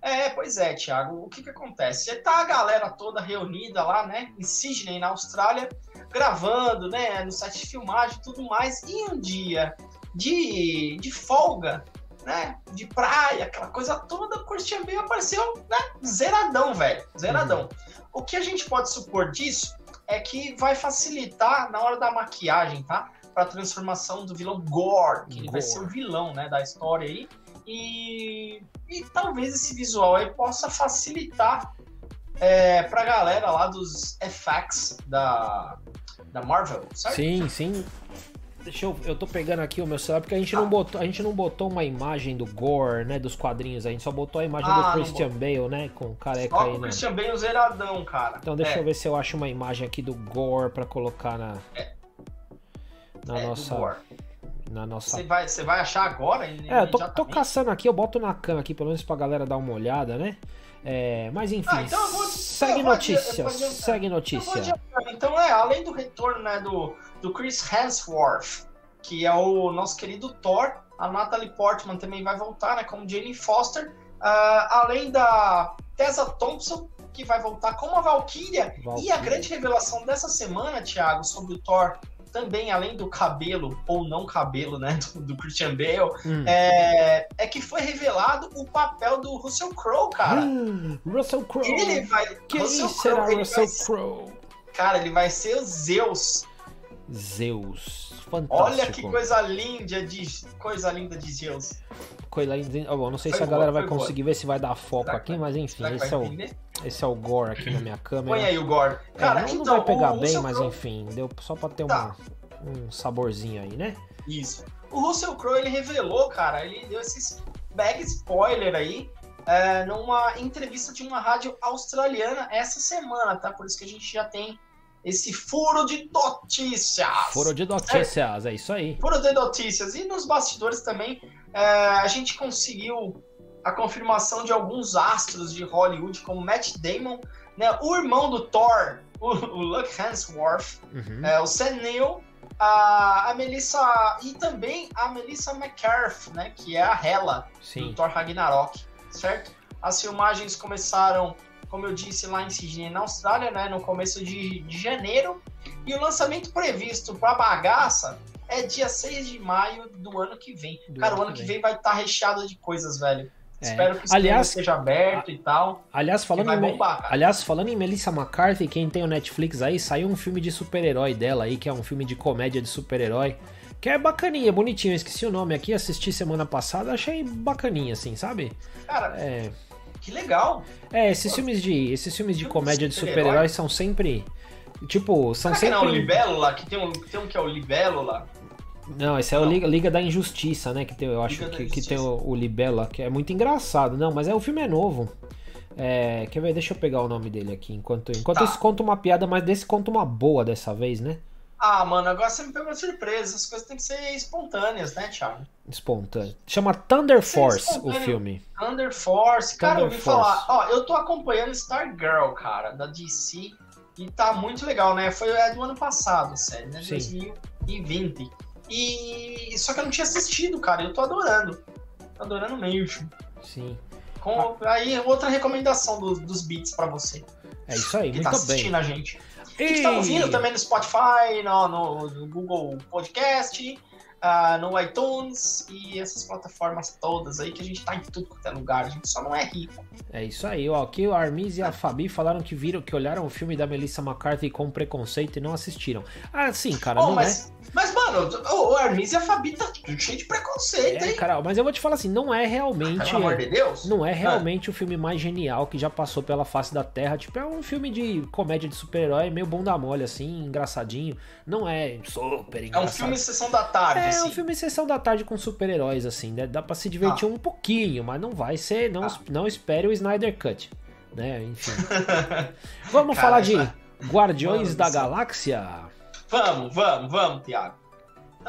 É, pois é, Thiago. O que que acontece? Tá a galera toda reunida lá, né, em Sydney, na Austrália, gravando, né, no set de filmagem e tudo mais. E um dia de, de folga, né, de praia, aquela coisa toda, o Christian Bale apareceu, né, zeradão, velho, zeradão. O que a gente pode supor disso é que vai facilitar na hora da maquiagem, tá? Pra transformação do vilão Gore, que ele vai Gore. ser o vilão, né, da história aí. E, e talvez esse visual aí possa facilitar é, pra galera lá dos FX da, da Marvel, certo? Sim, sim. Deixa eu. Eu tô pegando aqui o meu celular porque a gente, Tá. não botou, a gente não botou uma imagem do Gore, né? Dos quadrinhos. A gente só botou a imagem Ah, do Christian Bale, né? Com careca Só aí, o né? Christian Bale zeradão, cara. Então deixa é, eu ver se eu acho uma imagem aqui do Gore pra colocar na. Na é, nossa. Na nossa. Você vai, você vai achar agora? É, eu tô, tô caçando aqui, eu boto na cam aqui, pelo menos pra galera dar uma olhada, né? É, mas enfim, Ah, então vou- segue eu vou notícia, segue Eu vou notícia. Então, é, além do retorno né, do, do Chris Hemsworth, que é o nosso querido Thor, a Natalie Portman também vai voltar, né, como Jane Foster, ah, além da Tessa Thompson, que vai voltar como a Valkyria, e a grande revelação dessa semana, Thiago, sobre o Thor, também além do cabelo, ou não cabelo, né, do, do Christian Bale, Hum. é, é que foi revelado o papel do Russell Crowe, cara. Hum, Russell Crowe. Ele vai. Quem Russell será Crowe, ele Russell vai- Crowe? Cara, ele vai ser o Zeus. Zeus. Fantástico. Olha que coisa linda de coisa linda de Zeus. Coisa linda. Bom, não sei Foi se a boa, galera vai boa. conseguir ver se vai dar foco Será aqui, mas enfim, esse é, o, entender? Esse é o Gore aqui na minha câmera. Põe aí o Gore. É, Cara, não, então não vai pegar bem, Russell mas enfim, deu só pra ter Tá. uma, um saborzinho aí, né? Isso. O Russell Crowe ele revelou, cara, ele deu esse bag spoiler aí é, numa entrevista de uma rádio australiana essa semana, tá? Por isso que a gente já tem esse furo de notícias. Foro de notícias, é isso aí. Furo de notícias. E nos bastidores também, é, a gente conseguiu a confirmação de alguns astros de Hollywood, como Matt Damon, né, o irmão do Thor, o, o Luke Hemsworth, Uhum. é, o Sam Neill, a, a Melissa e também a Melissa McCarthy, né, que é a Hela Sim. do Thor Ragnarok, certo? As filmagens começaram, como eu disse, lá em Sydney, na Austrália, né, no começo de, de janeiro. E o lançamento previsto para bagaça é dia 6 de maio do ano que vem. Do Cara, ano o ano que vem. vem vai estar recheado de coisas, velho. É. Espero que Aliás, seja aberto e tal. Aliás, falando em, bombar, aliás, falando em Melissa McCarthy, quem tem o Netflix aí, saiu um filme de super-herói dela aí, que é um filme de comédia de super-herói. Que é bacaninha, bonitinho. Eu esqueci o nome aqui, assisti semana passada, achei bacaninha, assim, sabe? Cara, É, que legal. é esses filmes de. Esses filmes de comédia de super-herói? super-herói são sempre. Tipo, são Será que não é o sempre. Lá? Que tem um, tem um que é o Libelo lá? Não, esse é o. Liga, Liga da Injustiça, né? Que tem, eu acho Liga que, que tem o, o Libela, que é muito engraçado. Não, mas é o filme é novo. É, quer ver? Deixa eu pegar o nome dele aqui. Enquanto, enquanto Tá. esse conta uma piada, mas desse conta uma boa dessa vez, né? Ah, mano, agora você me pegou de surpresa. As coisas têm que ser espontâneas, né, Thiago? Espontâneo. Chama Thunder Force o filme. Thunder Force. Cara, eu ouvi Thunder Force. falar. Ó, eu tô acompanhando Stargirl, cara, da DC. E tá muito legal, né? Foi é do ano passado, a série, né? Sim. 2020. E. Só que eu não tinha assistido, cara. Eu tô adorando. Tô adorando mesmo. Sim. Com... Aí, outra recomendação dos, dos beats pra você. É isso aí, Que muito tá bem. assistindo a gente. E que tá ouvindo também no Spotify, no, no- no Google Podcast, ah, no iTunes e essas plataformas todas aí que a gente tá em tudo quanto é lugar. A gente só não é rico. É isso aí, ó. Aqui o Armis e a Fabi falaram que viram, que olharam o filme da Melissa McCarthy com preconceito e não assistiram. Ah, sim, cara, Oh, não mas, mas, mano, o, Hermes e a Fabi tá tudo cheio de é. preconceito, É, hein? cara, mas eu vou te falar assim, não é realmente. Pelo amor de Deus. Não é realmente o filme mais genial que já passou pela face da Terra. Tipo, é um filme de comédia de super-herói, meio bunda mole, assim, engraçadinho. Não é super É engraçado. um filme sessão da tarde, É assim. um filme sessão da tarde com super-heróis, assim, né? Dá pra se divertir um pouquinho, mas não vai ser. Não, Ah. não espere o Snyder Cut. Né? Enfim. Vamos Cara, falar de Guardiões Mano da. Galáxia. Vamos, vamos, vamos, Thiago.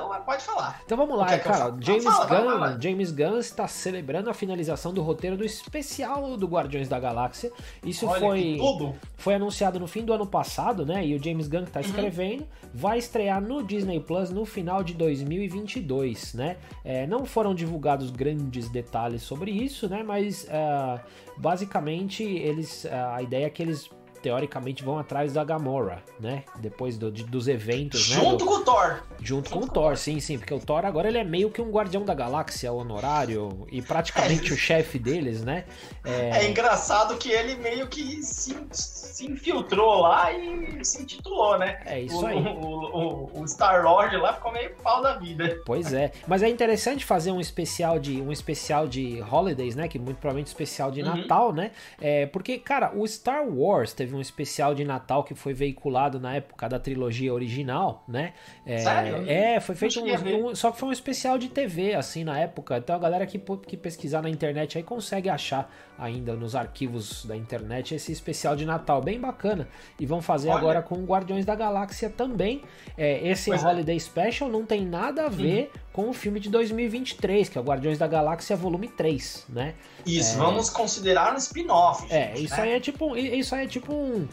Então pode falar. Então vamos lá, que eu cara. fale? James Fala, Gunn, vai, vai. James Gunn está celebrando a finalização do roteiro do especial do Guardiões da Galáxia. Isso Olha foi que tudo. foi anunciado no fim do ano passado, né? E o James Gunn Uhum. que tá escrevendo vai estrear no Disney Plus no final de 2022, né? É, não foram divulgados grandes detalhes sobre isso, né? Mas ah, basicamente eles ah, a ideia é que eles teoricamente vão atrás da Gamora, né? Depois do- de- dos eventos, né? Junto do- com o Thor. Junto com o Thor, sim, sim, porque o Thor agora ele é meio que um guardião da galáxia honorário e praticamente É. o chefe deles, né? É. engraçado que ele meio que se, se infiltrou lá e se intitulou, né? É isso o, aí. O, o- o Star-Lord lá ficou meio pau da vida. Pois é, mas é interessante fazer um especial de um especial de holidays, né? Que muito provavelmente especial de Uhum. Natal, né? É, porque, cara, o Star Wars teve um especial de Natal que foi veiculado na época da trilogia original, né? É, Sério? É, foi feito um, um- só que foi um especial de TV, assim, na época. Então a galera que, que pesquisar na internet aí consegue achar ainda nos arquivos da internet esse especial de Natal, bem bacana. E vão fazer Olha. agora com o Guardiões da Galáxia também. É, esse Pois é. Holiday Special não tem nada a ver com o filme de 2023, que é o Guardiões da Galáxia Volume 3, né? Isso, vamos considerar um spin-off. É, isso né? aí é tipo, isso aí é tipo um,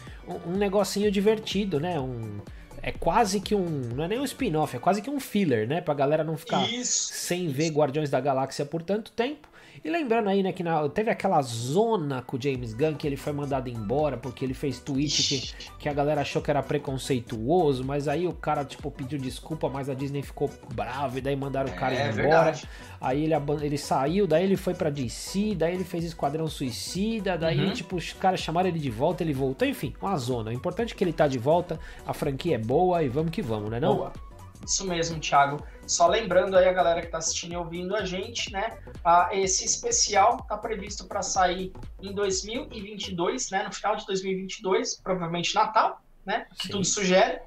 um negocinho divertido, né? Um, é quase que um. Não é nem um spin-off, é quase que um filler, né? Pra galera não ficar Isso. sem ver Guardiões da Galáxia por tanto tempo. E lembrando aí, né, que na- teve aquela zona com o James Gunn que ele foi mandado embora porque ele fez tweet que, que a galera achou que era preconceituoso, mas aí o cara, tipo, pediu desculpa, mas a Disney ficou brava e daí mandaram o cara É embora. verdade. Aí ele, ele saiu, daí ele foi pra DC, daí ele fez Esquadrão Suicida, daí, Uhum. tipo, os caras chamaram ele de volta, ele voltou, enfim, uma zona. O importante é que ele tá de volta, a franquia é boa e vamos que vamos, né não? Boa. Isso mesmo, Thiago. Só lembrando aí a galera que tá assistindo e ouvindo a gente, né? ah, esse especial tá previsto para sair em 2022, né? No final de 2022, provavelmente Natal, né? Que Sim. tudo sugere.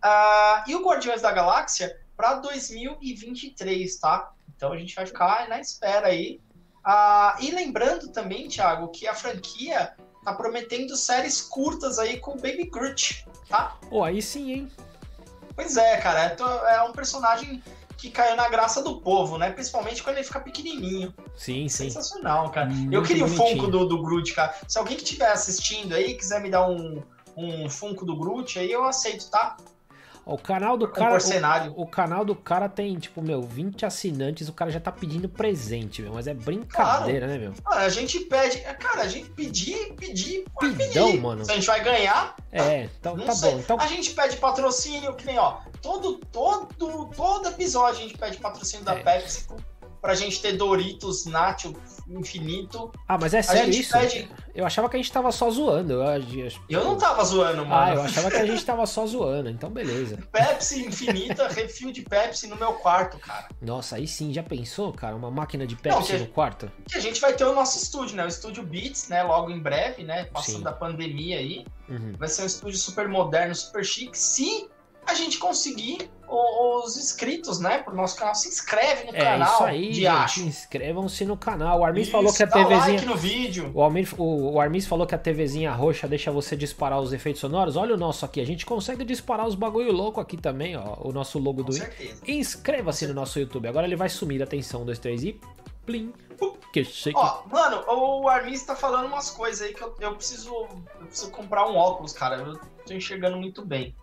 Ah, e o Guardiões da Galáxia para 2023, tá? Então a gente vai ficar na espera aí. Ah, e lembrando também, Thiago, que a franquia tá prometendo séries curtas aí com o Baby Groot, tá? Pô, aí sim, hein? Pois é, cara, é, é um personagem que caiu na graça do povo, né? Principalmente quando ele fica pequenininho. Sim, sim. Sensacional, cara. Muito eu queria o bonitinho. Funko do, do Groot, cara. Se alguém que estiver assistindo aí quiser me dar um, um Funko do Groot, aí eu aceito, tá? O canal do Com cara. O, o canal do cara tem, tipo, meu, 20 assinantes, o cara já tá pedindo presente, meu. Mas é brincadeira, né, meu? Ah, a gente pede. Cara, a gente pedir, pedir, Pidão, pedir. mano. Se a gente vai ganhar, É, então não tá sei. bom. Então, A gente pede patrocínio, que nem, ó. Todo, todo, todo episódio a gente pede patrocínio da É. Pepsi pra gente ter Doritos Nacho infinito. ah, mas é sério isso? pede- Eu achava que a gente tava só zoando. Eu, Eu não tava zoando, mano. Ah, eu achava que a gente tava só zoando, então beleza. Pepsi infinita, refil de Pepsi no meu quarto, cara. Nossa, aí sim, já pensou, cara? Uma máquina de Pepsi que- no quarto? Que a gente vai ter o nosso estúdio, né? O estúdio Beats, né? Logo em breve, né? Passando Sim. da pandemia aí. Uhum. Vai ser um estúdio super moderno, super chique. Se a gente conseguir os inscritos, né? Pro nosso canal. Se inscreve no É canal isso aí, gente. Inscrevam-se no canal. O Armis Isso, falou que a dá like TVzinha. no vídeo. O, Almir, o, o Armis falou que a TVzinha roxa deixa você disparar os efeitos sonoros. Olha o nosso aqui. A gente consegue disparar os bagulho louco aqui também, ó. O nosso logo Com do. certeza. Inscreva-se no nosso YouTube. Agora ele vai sumir. Atenção, 1, 2, 3 e. Plim. Que sei que. Ó, mano, o Armis tá falando umas coisas aí que eu, eu preciso. Eu preciso comprar um óculos, cara. Eu tô enxergando muito bem.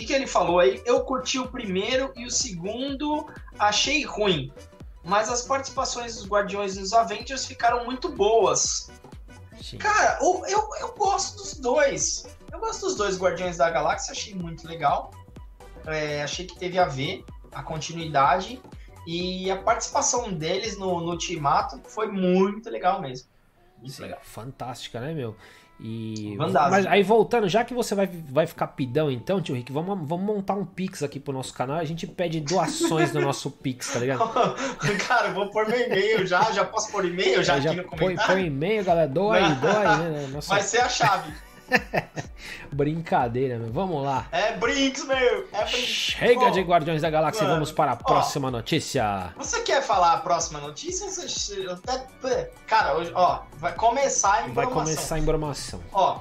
O que, que ele falou aí? Eu curti o primeiro e o segundo achei ruim. Mas as participações dos Guardiões e dos Avengers ficaram muito boas. Sim. Cara, eu, eu, eu gosto dos dois. Eu gosto dos dois Guardiões da Galáxia, achei muito legal. É, achei que teve a ver a continuidade. E a participação deles no, no Ultimato foi muito legal mesmo. Muito Sim, legal. Fantástica, né, meu? E. Vandasmo. Mas aí voltando, já que você vai, vai ficar pidão então, tio Rick, vamos, vamos montar um Pix aqui pro nosso canal. A gente pede doações no nosso Pix, tá ligado? Cara, vou pôr meu e-mail já. Já posso pôr e-mail já Aí aqui no põe, comentário? põe e-mail, galera. Doa aí, doa aí, né? Nossa, Vai ser a chave. brincadeira, meu. Vamos lá. É Brinks, meu. É Brinks. Chega Ó, de Guardiões da Galáxia e mano, vamos para a próxima notícia. Você quer falar a próxima notícia? Cara, hoje, ó, vai começar a Vai informação. começar a informação. Ó,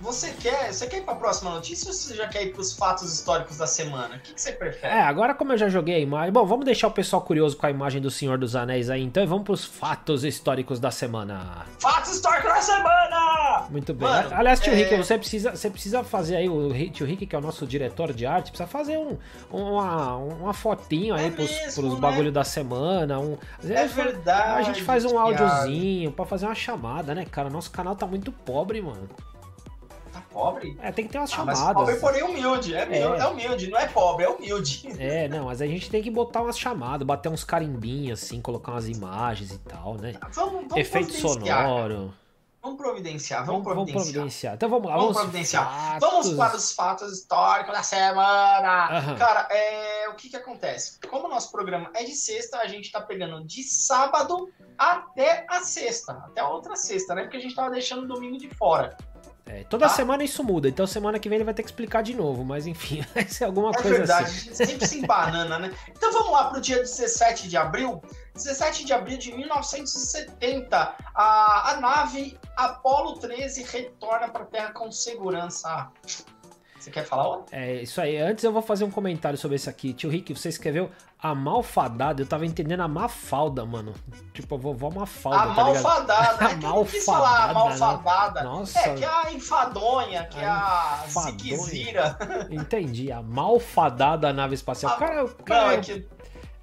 você quer, você quer ir pra próxima notícia ou você já quer ir pros fatos históricos da semana? O que, que você prefere? É, agora como eu já joguei a imagem. Bom, vamos deixar o pessoal curioso com a imagem do Senhor dos Anéis aí, então, e vamos pros fatos históricos da semana. Fatos históricos da semana! Muito bem. Mano, Aliás, tio é- Rick, você precisa, você precisa fazer aí, o tio Rick, que é o nosso diretor de arte, precisa fazer um, uma, uma fotinho aí É pros, mesmo, pros né? bagulho da semana. Um, É verdade. a gente faz um áudiozinho pra fazer uma chamada, né, cara? Nosso canal tá muito pobre, mano. Pobre? É, tem que ter umas Ah, mas chamadas. pobre, porém humilde. É, humilde. É. é humilde, não é pobre, é humilde. É, não, mas a gente tem que botar umas chamadas, bater uns carimbinhos, assim, colocar umas imagens e tal, né? Vamos, vamos Efeito providenciar. sonoro. Vamos providenciar, Vamos, vamos vamos providenciar. providenciar. Então vamos lá, Vamos vamos, providenciar. fatos. Vamos para os fatos históricos da semana. Aham. Cara, é, o que que acontece? Como o nosso programa é de sexta, a gente tá pegando de sábado até a sexta. Até a outra sexta, né? Porque a gente tava deixando o domingo de fora. É, toda Tá? semana isso muda, então semana que vem ele vai ter que explicar de novo, mas enfim, vai ser alguma É coisa verdade, assim. a gente sempre se embanana, né? Então vamos lá pro dia 17 de abril. 17 de abril de 1970, a, a nave Apollo 13 retorna para a Terra com segurança. Você quer falar outra? É isso aí. Antes eu vou fazer um comentário sobre esse aqui. Tio Rick, você escreveu a malfadada. Eu tava entendendo a mafalda, mano. Tipo, a vovó mafalda, a tá ligado? malfadada. A É que eu não quis falar a malfadada, malfadada. Nossa. É, que é a enfadonha, que é A a ziquezira. Entendi. A malfadada nave espacial. A- cara, o Não, cara é é, que...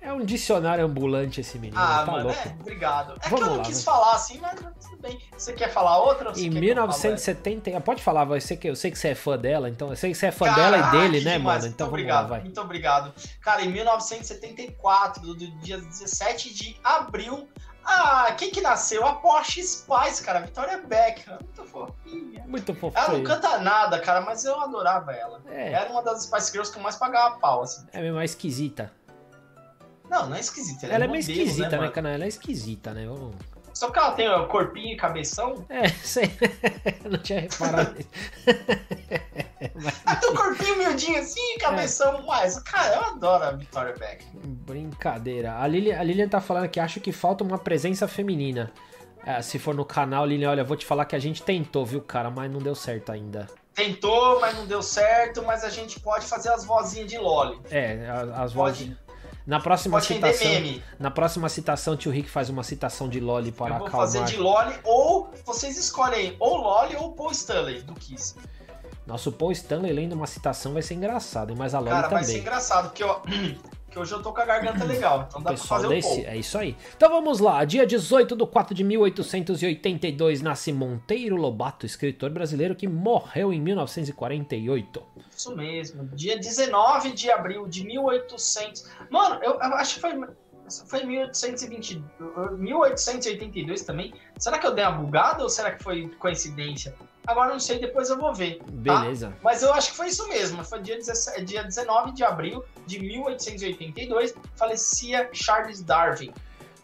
é um dicionário ambulante esse menino. Ah, tá mano, louco. é, obrigado. É Vamos que eu não lá, quis vai. falar assim, mas tudo bem. Você quer falar outra? ou você Em quer que eu fale 1970, pode falar, vai ser que eu sei que você é fã dela, então eu sei que você é fã Caraca, dela e dele, que né, demais. mano? Então muito vamos obrigado, lá, vai. Muito obrigado. Cara, em 1974, do, dia 17 de abril, ah, quem que nasceu? A Porsche Spice, cara, Victoria Beckham. Muito fofinha. Muito Ela fofinho. não canta nada, cara, mas eu adorava ela. É, Era uma das Spice Girls que eu mais pagava pau, assim. é meio mais esquisita. Não, não é esquisita. Ela, Ela é é meio modelo, esquisita, né, cara? Ela é esquisita, né? Vamos... Só que ela tem ó, corpinho e cabeção. É, sei. Eu não tinha reparado. Ela tem um corpinho miudinho assim É. e cabeção mais. Cara, eu adoro a Victoria Beckham. Brincadeira. A Lilian, a Lilian tá falando que acho que falta uma presença feminina. É, se for no canal, Lilian, olha, eu vou te falar que a gente tentou, viu, cara, mas não deu certo ainda. Tentou, mas não deu certo, mas a gente pode fazer as vozinhas de Loli. É, as Pode- vozes. Na próxima Pode citação. Na próxima citação, tio Rick faz uma citação de Loli para Eu vou acalmar. fazer de Loli ou vocês escolhem ou Loli ou Paul Stanley do Kiss. Nosso Paul Stanley lendo uma citação vai ser engraçado, mas a Loli Cara, também. vai ser engraçado, porque eu, que hoje eu tô com a garganta legal, então dá pra Pessoal fazer um desse, pouco. é isso aí. Então vamos lá, dia 18 de 4 de 1882 nasce Monteiro Lobato, escritor brasileiro que morreu em 1948. Isso mesmo. Dia 19 de abril de 1800. Mano, eu, eu acho que foi. Foi 1820, 1882 também. Será que eu dei uma bugada ou será que foi coincidência? Agora não sei, depois eu vou ver. tá? Beleza. Mas eu acho que foi isso mesmo. Foi dia, 17, dia 19 de abril de 1882, falecia Charles Darwin,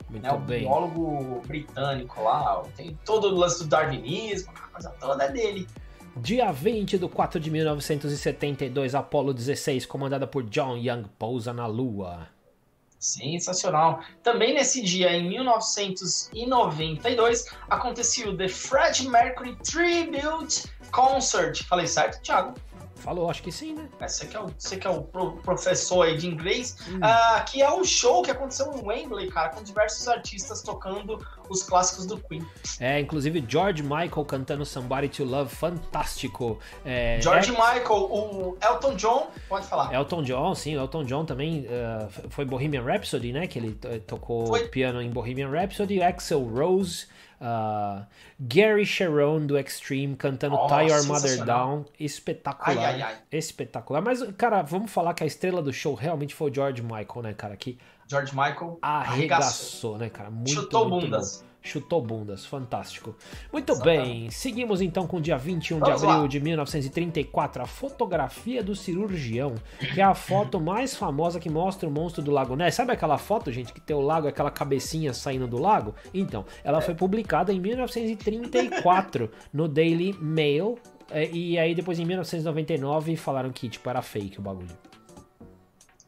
Muito né, o bem. biólogo britânico lá. Tem todo o lance do darwinismo, a coisa toda é dele. Dia 20 de 4 de 1972, Apollo 16, comandada por John Young, pousa na Lua. Sensacional. Também nesse dia, em 1992, aconteceu o The Fred Mercury Tribute Concert. Falei certo, Thiago? Falou, acho que sim, né? Você que é o, você que é o pro- professor aí de inglês. Hum. Ah, que é um show que aconteceu em Wembley, cara, com diversos artistas tocando os clássicos do Queen. É, inclusive George Michael cantando Somebody to Love, fantástico. É, George é- Michael, o Elton John, pode falar. Elton John, sim, o Elton John também uh, foi Bohemian Rhapsody, né? Que ele to- tocou Foi. piano em Bohemian Rhapsody. Axel Rose, uh, Gary Sharon do Extreme cantando Nossa, Tie Your Mother. Down. Espetacular. Ai, ai, ai. Espetacular. Mas, cara, vamos falar que a estrela do show realmente foi o George Michael, né, cara? Que George Michael arregaçou, né, cara? Muito, chutou muito bundas. bom. Chutou bundas, fantástico. Muito bem, seguimos então com o dia 21 Vamos de abril lá. de 1934, a fotografia do cirurgião, que é a foto mais famosa que mostra o monstro do Lago Ness. Sabe aquela foto, gente, que tem o lago, aquela cabecinha saindo do lago? Então, ela foi publicada em 1934 no Daily Mail. é, E aí depois em 1999 falaram que tipo era fake o bagulho.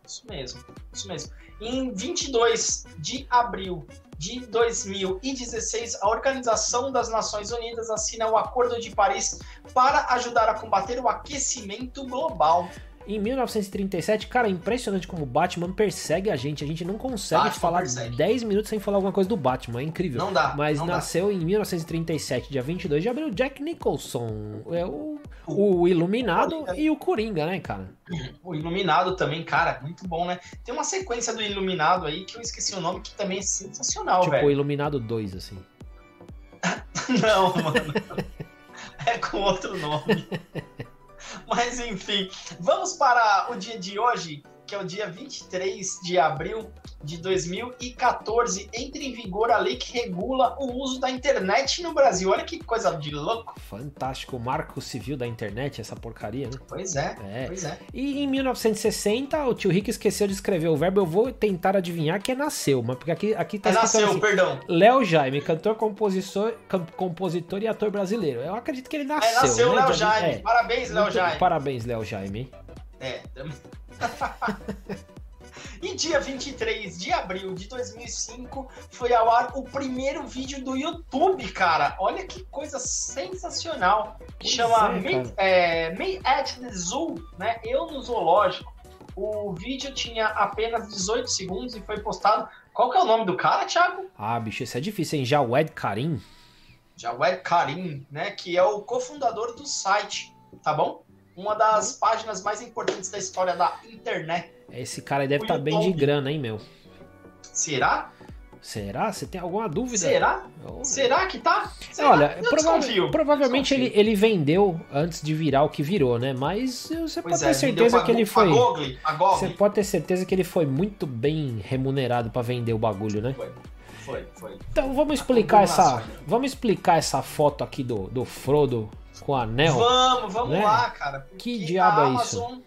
Isso mesmo, isso mesmo. Em 22 de abril de 2016, a Organização das Nações Unidas assina o Acordo de Paris para ajudar a combater o aquecimento global. Em 1937, cara, é impressionante como o Batman persegue a gente. A gente não consegue Batman falar persegue. 10 minutos sem falar alguma coisa do Batman. É incrível. Não dá. Mas não dá. nasceu em 1937, dia 22 de abril, Jack Nicholson. É o, o Iluminado Coringa. e o Coringa, né, cara? O Iluminado também, cara, muito bom, né? Tem uma sequência do Iluminado aí que eu esqueci o nome, que também é sensacional, tipo o velho. Iluminado 2, assim. Não, mano. É com outro nome. Mas enfim, vamos para o dia de hoje, que é o dia 23 de abril de 2014. Entra em vigor a lei que regula o uso da internet no Brasil. Olha que coisa de louco. Fantástico. O marco civil da internet, essa porcaria, né? Pois é, É. pois é. E em 1960, o tio Rick esqueceu de escrever o verbo. Eu vou tentar adivinhar que é nasceu, mas porque aqui, aqui tá É, nasceu, assim, perdão. Léo Jaime, cantor, compositor, compositor e ator brasileiro. Eu acredito que ele nasceu. É, nasceu né? Léo Jaime. é. Parabéns, Léo Jaime. Parabéns, Léo Jaime. É. E dia 23 de abril de 2005 foi ao ar o primeiro vídeo do YouTube, cara. Olha que coisa sensacional. Pois chama é, Me, é, Me at the Zoo, né? Eu no zoológico. O vídeo tinha apenas 18 segundos e foi postado. Qual que é o nome do cara, Thiago? Ah, bicho, isso é difícil, hein? Jawed Karim. Jawed Karim, né? Que é o cofundador do site, tá bom? Uma das páginas mais importantes da história da internet. Esse cara aí deve estar bem de grana, hein, meu? Será? Será? Você tem alguma dúvida? Será? Oh. Será que tá? Será? Olha, prova- desconfio. provavelmente ele, Desconfio. ele vendeu antes de virar o que virou, né? Mas você Pois pode é, ter certeza pra que ele foi. Google, Você pode ter certeza que ele foi muito bem remunerado pra vender o bagulho, né? Foi, foi, foi. Então vamos explicar essa, vamos explicar essa foto aqui do, do Frodo com o anel. Vamos, vamos né? lá, cara. Que diabo a é isso? Amazon...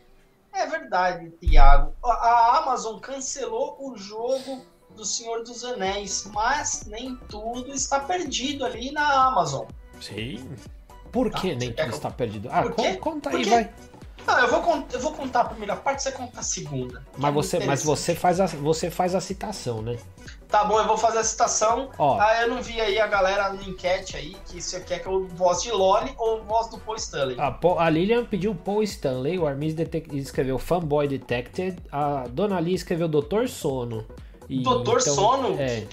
É verdade, Thiago. A- Amazon cancelou o jogo do Senhor dos Anéis, mas nem tudo está perdido ali na Amazon. Sim. Por Tá, que nem tudo eu- está perdido? Ah, con- conta aí, vai. Ah, eu vou, eu vou contar a primeira parte, você conta a segunda. que é Mas muito você, mas você faz a, você faz a citação, né? Tá bom, eu vou fazer a citação. Ó, Ah, eu não vi aí a galera no enquete aí, que você quer que eu voz de Loli ou voz do Paul Stanley. a, Po- a Lilian pediu Paul Stanley, o Armis escreveu Fanboy Detected, a Dona Lia escreveu Doutor Sono. E, Doutor Sono? É,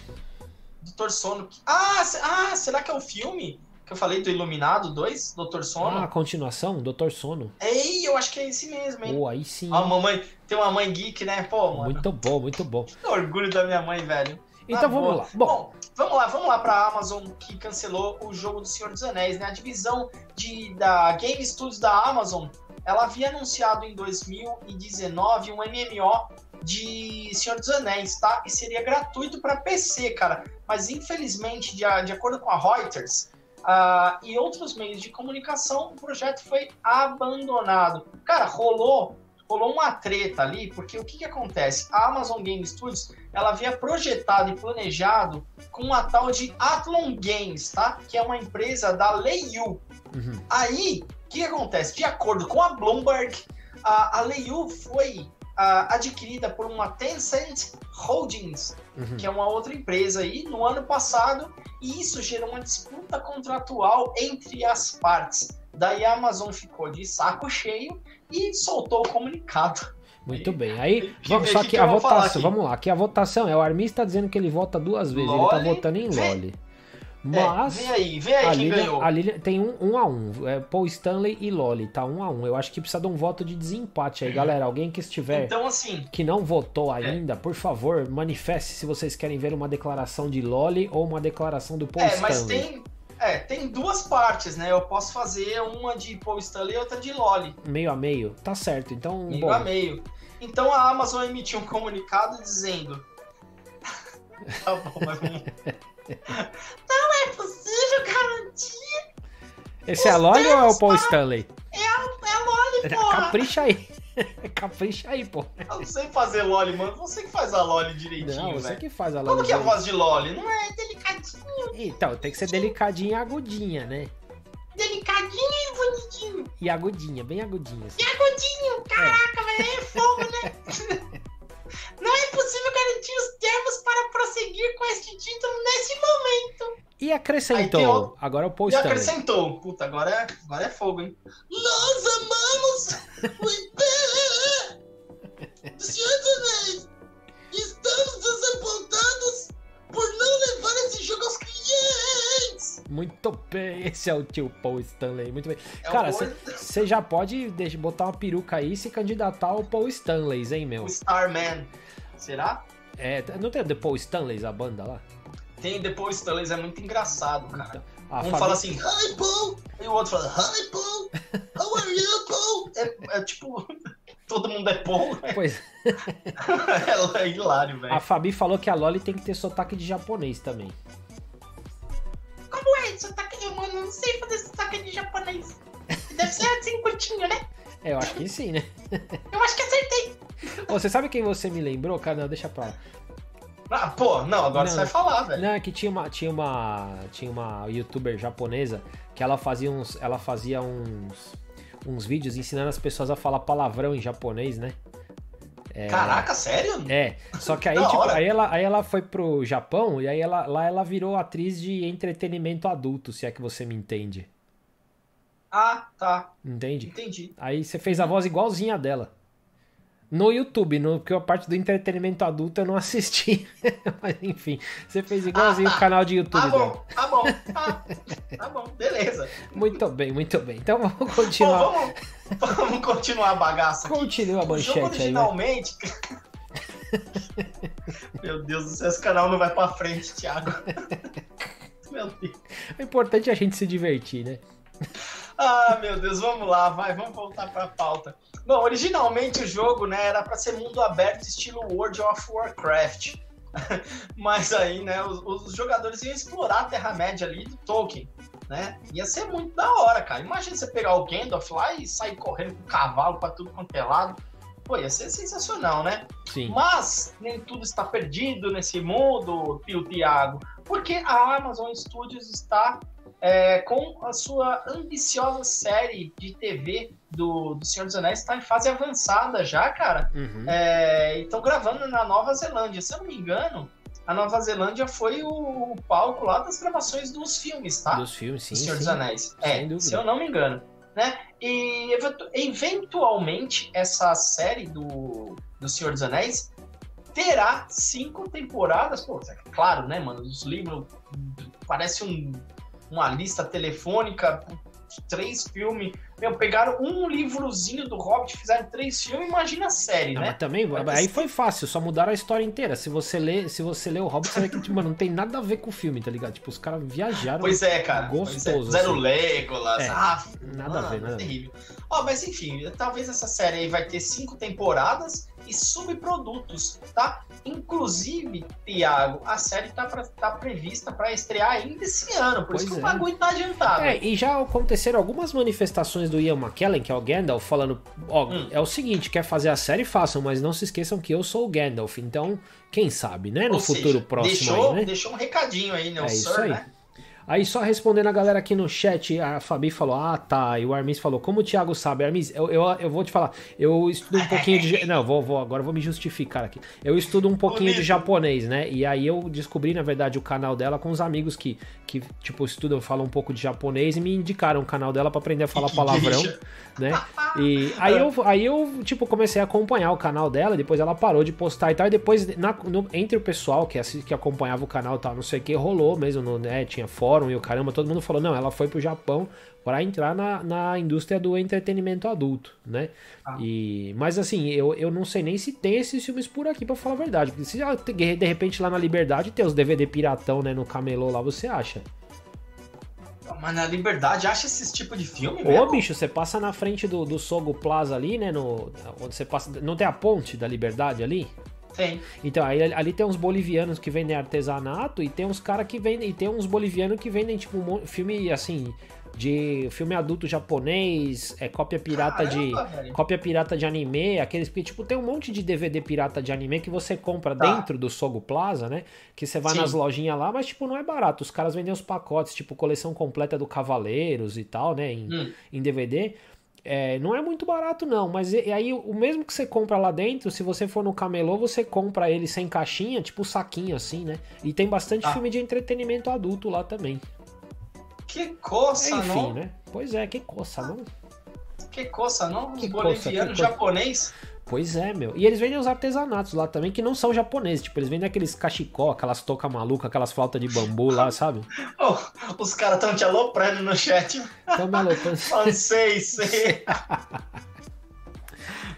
Doutor Sono. Ah, ah, será que é o filme? Que eu falei do Iluminado 2, Doutor Sono. Ah, continuação, Doutor Sono. Ei, eu acho que é esse mesmo, hein? Pô, aí sim. A mamãe, tem uma mãe geek, né? Pô, mano. Muito bom, muito bom. Que orgulho da minha mãe, velho. Então Ah, vamos boa. lá. Bom, Bom, vamos lá, vamos lá pra Amazon que cancelou o jogo do Senhor dos Anéis, né? A divisão de, da Game Studios da Amazon, ela havia anunciado em 2019 um MMO de Senhor dos Anéis, tá? E seria gratuito para PC, cara. Mas infelizmente, de, a- de acordo com a Reuters ah, e outros meios de comunicação, o projeto foi abandonado. Cara, rolou rolou uma treta ali, porque o que, que acontece? A Amazon Game Studios ela havia projetado e planejado com a tal de Athlon Games, tá? Que é uma empresa da Leiyu. uhum, Aí, o que, que acontece? De acordo com a Bloomberg, a, a Leiyu foi ah, adquirida por uma Tencent Holdings, uhum. que é uma outra empresa aí, no ano passado, e isso gerou uma disputa contratual entre as partes. Daí a Amazon ficou de saco cheio e soltou o comunicado. Muito bem. Aí, Que- vamos, que- só que que que a votação, vamos lá, aqui a votação é o Armis tá dizendo que ele vota duas vezes, ele tá Loli, votando em vem- Loli. É, Mas vem aí, vem aí a quem Lilian, ganhou. a Lilian tem um, um a um, é Paul Stanley e Loli, tá um a um. Eu acho que precisa de um voto de desempate aí, galera. Alguém que estiver Então, assim, que não votou ainda, por favor, manifeste se vocês querem ver uma declaração de Loli ou uma declaração do Paul é, mas Stanley. tem, é, tem duas partes, né? Eu posso fazer uma de Paul Stanley e outra de Loli, Meio a meio, tá certo. Então, meio bom, a meio. Então a Amazon emitiu um comunicado dizendo. tá bom, mas. Não é possível garantir. esse é a Loli ou é o Paul Stanley? É a, é a Loli, porra. Capricha aí. Capricha aí, pô. Eu não sei fazer Loli, mano. Você que faz a Loli direitinho, Não, você velho. que faz a Loli. Como que é a voz de Loli? Não é delicadinho, Então, tem que ser delicadinha e agudinha, né? delicadinho e bonitinho. E agudinha, bem agudinha. assim. Agudinho, caraca, velho, é fogo, né? Garantir os termos para prosseguir com este título nesse momento. E acrescentou, agora é o Paul E Stanley. acrescentou. Puta, agora é, agora é fogo, hein? Nós amamos o IPE do Senhor dos Anéis. Estamos desapontados por não levar esse jogo aos clientes. Muito bem, esse é o tio Paul Stanley, muito bem. É Cara, você já pode deixa- botar uma peruca aí e se candidatar ao Paul Stanley, hein, meu? o Starman. Será? É, não tem The Paul Stanley, a banda lá? Tem depois Stanley, é muito engraçado, cara. A um Fabi- fala assim, Hi Paul! E o outro fala, Hi Paul! How are you, Paul? É, é tipo, todo mundo é Paul. Pois, é hilário, velho. a Fabi falou que a Loli tem que ter sotaque de japonês também. Como é sotaque de mano? Eu não sei fazer sotaque de japonês. Deve ser assim curtinho, né? É, eu acho que sim, né? Eu acho que acertei. Você sabe quem você me lembrou? Cara, não, deixa pra lá. Ah, pô, não, agora Não. você vai falar, velho. Não, é que tinha uma, tinha uma, tinha uma youtuber japonesa que ela fazia uns, ela fazia uns, uns vídeos ensinando as pessoas a falar palavrão em japonês, né? Caraca, sério? É, só que aí, tipo, aí, ela, aí ela foi pro Japão e aí ela, lá ela virou atriz de entretenimento adulto, se é que você me entende. Ah, tá. Entende? Entendi. Aí você fez a voz igualzinha dela. No YouTube, no, porque a parte do entretenimento adulto eu não assisti. Mas enfim, você fez igualzinho Ah, tá. o canal de YouTube Tá bom, tá bom. Tá, tá bom, beleza. Muito bem, muito bem. Então vamos Bom, continuar. vamos, vamos continuar a bagaça. Continua a O jogo manchete aí, né? originalmente. Meu Deus do céu, esse canal não vai pra frente, Thiago. Meu Deus. O importante é a gente se divertir, né? Ah, meu Deus, vamos lá, vai, vamos voltar pra pauta. Bom, originalmente o jogo, né, era pra ser mundo aberto estilo World of Warcraft. Mas aí, né, os, os jogadores iam explorar a Terra-média ali do Tolkien, né? Ia ser muito da hora, cara. Imagina você pegar o Gandalf lá e sair correndo com o cavalo pra tudo quanto é lado. Pô, ia ser sensacional, né? Sim. Mas nem tudo está perdido nesse mundo, Pio Tiago, porque a Amazon Studios está é, com a sua ambiciosa série de TV do, do Senhor dos Anéis, está em fase avançada já, cara. Uhum. É, e estão gravando na Nova Zelândia. Se eu não me engano, a Nova Zelândia foi o, o palco lá das gravações dos filmes, tá? Dos filmes, sim. do Senhor sim. dos Anéis. É, se eu não me engano. Né? E eventu- eventualmente essa série do, do Senhor dos Anéis terá cinco temporadas. Pô, é claro, né, mano? Os livros parece um, uma lista telefônica, três filmes. Meu, pegaram um livrozinho do Hobbit, fizeram três filmes, imagina a série, Não, né? mas também, aí foi fácil, só mudaram a história inteira. Se você lê, se você lê o Hobbit, você vê que, tipo, mano, não tem nada a ver com o filme, tá ligado? Tipo, os caras viajaram. Pois é, cara. Gostoso, Pois é. Zero assim. Legolas. É, ah, nada a ver, mano, a ver. terrível. Ó, mas enfim, talvez essa série aí vai ter cinco temporadas e subprodutos, tá? Inclusive, Thiago, a série tá, pra- tá prevista pra estrear ainda esse ano, por isso Pois que é. o bagulho tá adiantado. É, e já aconteceram algumas manifestações do Ian McKellen, que é o Gandalf, falando: Ó, Hum. é o seguinte, quer fazer a série, façam, mas não se esqueçam que eu sou o Gandalf. Então, quem sabe, né? No Ou futuro seja, próximo deixou, aí, né? deixou um recadinho aí, né? O É isso Sir, aí. né? Aí só respondendo a galera aqui no chat, a Fabi falou, ah tá, e o Armis falou, como o Thiago sabe, Armis, eu, eu, eu vou te falar, eu estudo um pouquinho de... Não, vou, vou, agora vou me justificar aqui. Eu estudo um pouquinho de japonês, né, e aí eu descobri, na verdade, o canal dela com os amigos que, que tipo, estudam, falam um pouco de japonês e me indicaram o canal dela pra aprender a falar palavrão, né, e aí eu, aí eu, tipo, comecei a acompanhar o canal dela, depois ela parou de postar e tal, e depois, na- no- entre o pessoal que, que acompanhava o canal e tal, não sei o que, rolou mesmo, no, né, tinha fórum e o caramba, todo mundo falou, não, ela foi pro Japão para entrar na, na indústria do entretenimento adulto, né, Ah. e, mas assim, eu, eu não sei nem se tem esses filmes por aqui, pra falar a verdade, porque se de repente lá na Liberdade tem os DVD piratão, né, no camelô lá, você acha? Mas na Liberdade, acha esse tipo de filme Ô, mesmo? bicho, você passa na frente do, do Sogo Plaza ali, né? No, onde você passa. Não tem a ponte da liberdade ali? Tem. Então, aí ali tem uns bolivianos que vendem artesanato e tem uns caras que vendem. E tem uns bolivianos que vendem, tipo, um filme assim. De filme adulto japonês, é cópia pirata Caramba, de. velho. Cópia pirata de anime, aqueles. Porque, tipo, tem um monte de DVD pirata de anime que você compra Tá. dentro do Sogo Plaza, né? Que você vai Sim. nas lojinhas lá, mas, tipo, não é barato. Os caras vendem os pacotes, tipo, coleção completa do Cavaleiros e tal, né? Em, Hum. em DVD. É, não é muito barato, não, mas e, aí o mesmo que você compra lá dentro, se você for no camelô, você compra ele sem caixinha, tipo saquinho assim, né? E tem bastante Ah. filme de entretenimento adulto lá também. Que coça, Enfim, não? né? Pois é, que coça, não? Que coça, não? Que coça, bolivianos que coça. japonês. Pois é, meu. E eles vendem os artesanatos lá também, que não são japoneses. Tipo, eles vendem aqueles cachecol, aquelas touca maluca, aquelas flautas de bambu lá, sabe? Oh, os caras estão te aloprando no chat. Então, maluco. Falando, sei, sei.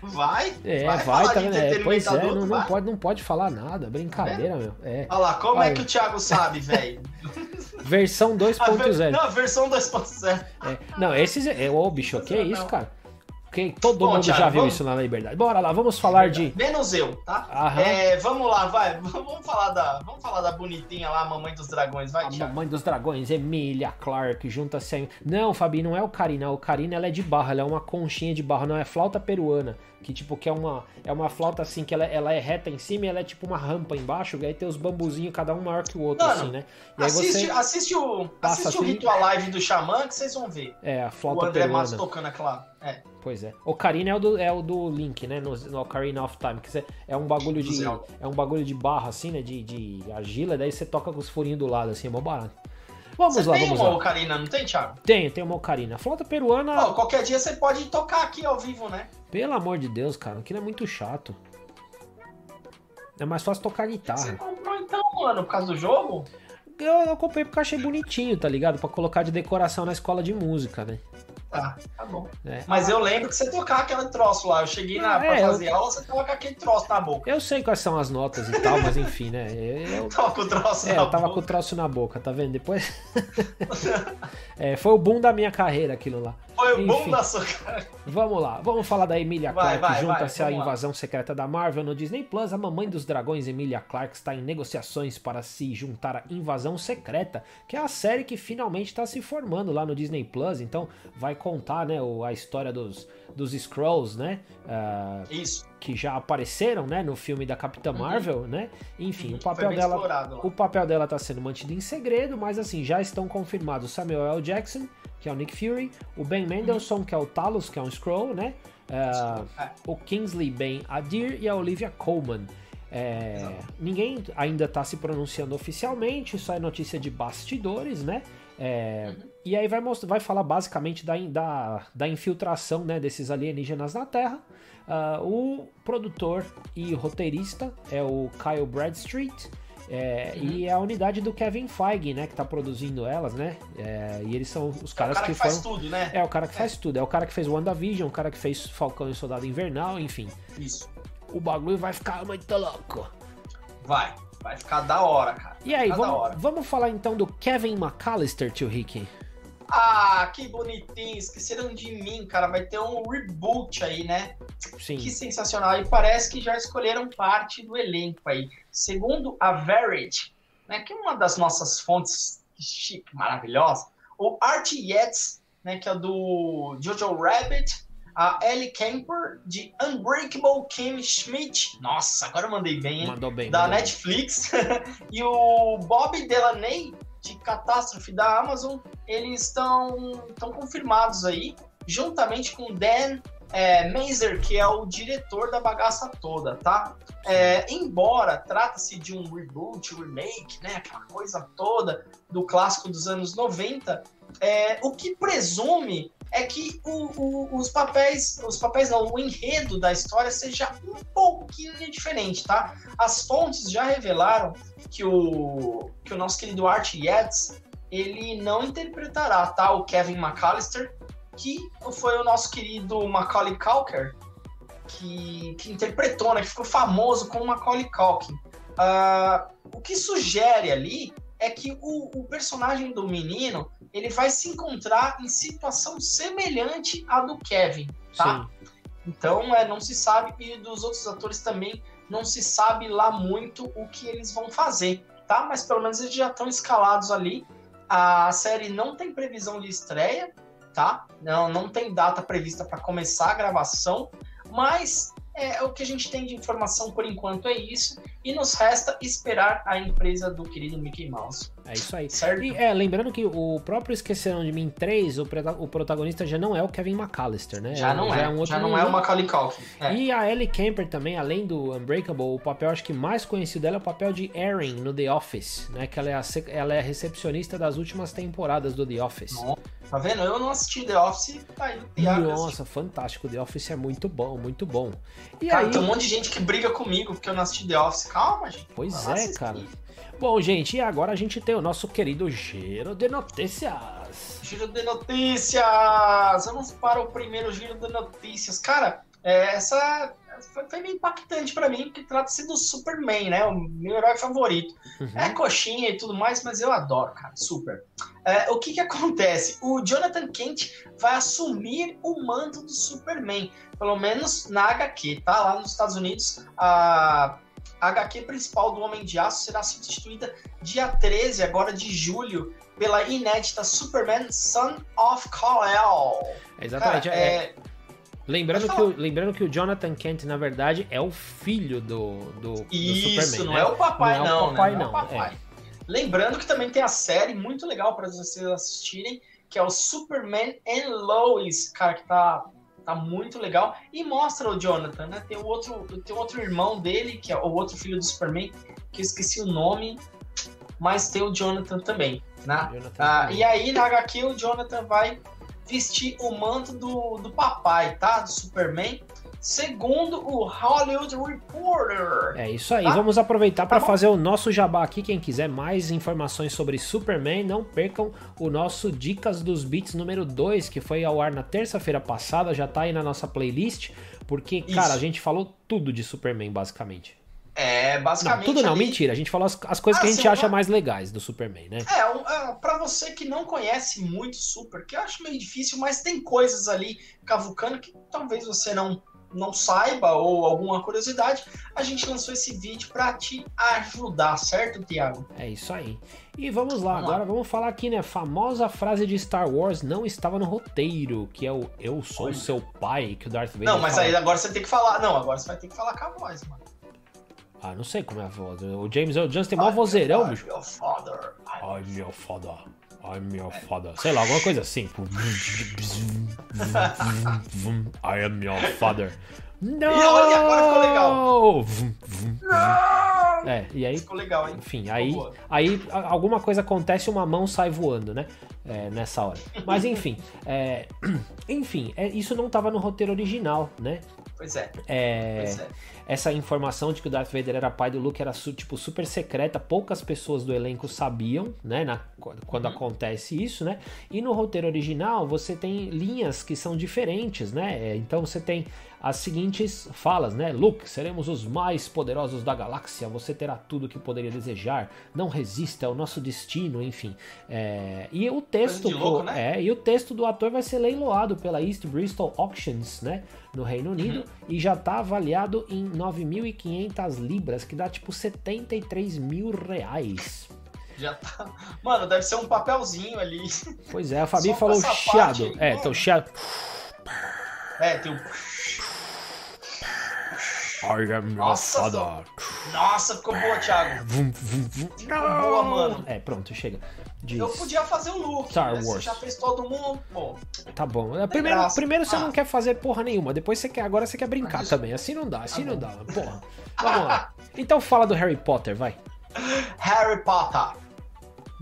Vai? É, vai, vai, falar tá? É, pois é, não, não pode, não pode falar nada. Brincadeira, meu. É. Olha lá, como é que o Thiago sabe, velho? Versão A ver- 2.0. Não, versão 2.0. É, não, esses. É, ô, bicho, que Não. isso, cara? Que todo Bom, mundo Thiago, já viu vamos- isso na Liberdade. Bora lá, vamos falar de. Menos eu, tá? É, vamos lá, vai. Vamos falar da, vamos falar da bonitinha lá, mamãe dos dragões, vai, A Thiago. Mamãe dos Dragões, Emília Clark, junta-se a... Não, Fabi, não é o Karina. O Karina, ela é de barro, ela é uma conchinha de barro, não é flauta peruana. Que, tipo, que é uma, é uma flauta, assim, que ela, ela é reta em cima e ela é, tipo, uma rampa embaixo. E aí tem os bambuzinhos, cada um maior que o outro, Mano, assim, né? E aí Assiste, você... assiste o, assiste o assim. Ritual Live do Xamã que vocês vão ver. É, a O flauta André peruana. Matos tocando aquela. É. Pois é. O Karina é o do, é o do Link, né? No, no Ocarina of Time. Que você- é um bagulho de. Zelda. É um bagulho de barro, assim, né? De, de argila, daí você toca com os furinhos do lado, assim, é mó barato. Vamos Você lá, tem vamos uma lá. ocarina, não tem, Thiago? Tenho, tem uma Ocarina. Flauta peruana, qualquer dia você pode tocar aqui ao vivo, né? pelo amor de Deus, cara, aquilo é muito chato. É mais fácil tocar Você guitarra. comprou então, mano, por causa do jogo? Eu, eu comprei porque eu achei bonitinho, tá ligado? Pra colocar de decoração na escola de música, né? Tá, tá bom. É. Mas eu lembro que você tocava aquele troço lá. Eu cheguei na, Ah, pra é, fazer aula, você com aquele troço na boca. Eu sei quais são as notas e tal, mas enfim, né? Eu, Tava com o troço É, na eu tava com o troço na boca, tá vendo? Depois. É, foi o boom da minha carreira aquilo lá. Foi o bom Enfim. da sua cara. Vamos lá, vamos falar da Emilia Vai, Clarke. Junta-se à vamos lá. invasão secreta da Marvel no Disney Plus. A mamãe dos dragões, Emilia Clarke, está em negociações para se juntar à Invasão Secreta, que é a série que finalmente está se formando lá no Disney Plus. Então, vai contar né, o- a história dos, dos Scrolls, né? ah, Isso. que já apareceram né, no filme da Capitã Marvel, né? Enfim, Uhum, o papel dela. explorado. O papel dela tá sendo mantido em segredo, mas assim, já estão confirmados Samuel L. Jackson, que é o Nick Fury, o Ben Mendelsohn, que é o Talos, que é um Skrull, né? É. o Kingsley Ben Adir e a Olivia Colman. É, ninguém ainda está se pronunciando oficialmente, só é notícia de bastidores, né? É, Uhum. E aí vai, mostrar, vai falar basicamente da, da, da infiltração né, desses alienígenas na Terra. Ah, o produtor e roteirista é o Kyle Bradstreet. É, uhum. E é a unidade do Kevin Feige, né, que tá produzindo elas, né? É, e eles são os caras é o cara que, que faz tudo, né? É o cara que faz tudo. É o cara que fez WandaVision, o cara que fez Falcão e Soldado Invernal, enfim. Isso. O bagulho vai ficar muito louco. Vai. Vai ficar da hora, cara. E aí, vamos, vamos falar então do Kevin McAllister, tio Rick? Ah, que bonitinho, esqueceram de mim, cara. Vai ter um reboot aí, né? Sim. Que sensacional. E parece que já escolheram parte do elenco aí. Segundo a Verity, né, que é uma das nossas fontes chique, maravilhosa, o Art Yates, né, que é do Jojo Rabbit, a Ellie Kemper, de Unbreakable Kim Schmidt. Nossa, agora eu mandei bem, hein? Mandou bem. Da mandou Netflix. e o Bob Delaney, de Catástrofe da Amazon, eles estão confirmados aí, juntamente com Dan é, Mazer, que é o diretor da bagaça toda, tá? É, embora trata-se de um reboot, remake, né, aquela coisa toda do clássico dos anos 90, é, o que presume é que o, o, os papéis, os papéis não, o enredo da história seja um pouquinho diferente, tá? As fontes já revelaram que o, que o nosso querido Art Yates, ele não interpretará, tá? O Kevin McAllister, que foi o nosso querido Macaulay Culkin, que, que interpretou, né? Que ficou famoso com o Macaulay Culkin. Uh, o que sugere ali é que o, o, personagem do menino ele vai se encontrar em situação semelhante à do Kevin, tá? Sim. Então é, não se sabe e dos outros atores também não se sabe lá muito o que eles vão fazer, tá? Mas pelo menos eles já estão escalados ali. A série não tem previsão de estreia, tá? Não, não tem data prevista para começar a gravação, mas é, o que a gente tem de informação por enquanto é isso, e nos resta esperar a empresa do querido Mickey Mouse. É isso aí. Certo? E é, lembrando que o próprio Esqueceram de Mim 3, o, o protagonista já não é o Kevin McAllister, né? Já não já é, é um já não é o Macaulay Culkin. É. E a Ellie Kemper também, além do Unbreakable, o papel acho que mais conhecido dela é o papel de Erin no The Office, né? Que ela é a, ela é recepcionista das últimas temporadas do The Office. Nossa, tá vendo? Eu não assisti The Office, tá aí Nossa, fantástico. The Office é muito bom, muito bom. E Cara, aí... tem um monte de gente que briga comigo porque eu não assisti The Office. Calma, gente. Pois é, cara. Bom, gente, e agora a gente tem o nosso querido Giro de Notícias. Giro de Notícias! Vamos para o primeiro Giro de Notícias. Cara, é, essa foi, foi meio impactante para mim, porque trata-se do Superman, né? O meu herói favorito. Uhum. É coxinha e tudo mais, mas eu adoro, cara. Super. É, o que que acontece? O Jonathan Kent vai assumir o manto do Superman. Pelo menos na HQ, tá? Lá nos Estados Unidos, a a HQ principal do Homem de Aço será substituída dia 13, agora de julho, pela inédita Superman Son of Kal-El. Exatamente. Cara, é... é... Lembrando que, o, lembrando que o Jonathan Kent, na verdade, é o filho do, do, Isso, do Superman. não né? é o papai, não. É o papai, né? não. não. É o papai. É. Lembrando que também tem a série muito legal para vocês assistirem, que é o Superman and Lois, cara, que tá Tá muito legal. E mostra o Jonathan, né? Tem o outro, tem outro irmão dele, que é o outro filho do Superman, que eu esqueci o nome, mas tem o Jonathan também, né? Jonathan ah, também. E aí na HQ o Jonathan vai vestir o manto do, do papai, tá? Do Superman segundo o Hollywood Reporter. É isso aí. Tá? Vamos aproveitar para tá fazer o nosso jabá aqui. Quem quiser mais informações sobre Superman, não percam o nosso Dicas dos Beats número 2, que foi ao ar na terça-feira passada, já tá aí na nossa playlist, porque, isso. cara, a gente falou tudo de Superman, basicamente. É, basicamente. Não, tudo não, mentira. A gente falou as, as coisas ah, que a gente acha mais legais do Superman, né? É, é, pra você que não conhece muito Super, que eu acho meio difícil, mas tem coisas ali cavucando que talvez você não não saiba ou alguma curiosidade, a gente lançou esse vídeo para te ajudar, certo, Tiago? É isso aí. E vamos lá, vamos agora lá. vamos falar aqui, né? Famosa frase de Star Wars não estava no roteiro, que é o Eu sou Olha. seu pai, que o Darth Vader Não, mas fala. aí agora você tem que falar. Não, agora você vai ter que falar com a voz, mano. Ah, não sei como é a voz. O James Earl Jones tem maior vozeirão, bicho. Ai, meu father. Ai, meu father. Sei lá, alguma coisa assim. I am your father. Não! E olha, agora ficou legal. Não! É, e aí. Ficou legal, hein? Enfim, aí, aí alguma coisa acontece e uma mão sai voando, né? É, nessa hora. Mas enfim. É, enfim, é, isso não estava no roteiro original, né? Pois é. é. Pois é. essa informação de que o Darth Vader era pai do Luke era tipo super secreta, poucas pessoas do elenco sabiam, né, na, quando uhum. acontece isso, né? E no roteiro original você tem linhas que são diferentes, né? É, então você tem as seguintes falas, né? Luke, seremos os mais poderosos da galáxia, você terá tudo o que poderia desejar, não resista ao nosso destino, enfim. É, e o texto, louco, né? é, e o texto do ator vai ser leiloado pela East Bristol Auctions, né? No Reino Unido, uhum. e já está avaliado em 9.500 libras, que dá tipo 73 mil reais. Já tá. Mano, deve ser um papelzinho ali. Pois é, a Fabi falou chiado. É, então chiado. É, tem o. I am nossa, father. Nossa, ficou boa, Thiago. Vum, vum, vum. Ficou boa, mano. É, pronto, chega. Diz. Eu podia fazer o look. Star Wars. Você já fez todo mundo. Bom. Tá bom. É, primeiro, primeiro você ah. não quer fazer porra nenhuma. Depois você quer. Agora você quer brincar Mas... também. Assim não dá, assim tá não dá. Porra. Vamos lá. Então fala do Harry Potter, vai. Harry Potter.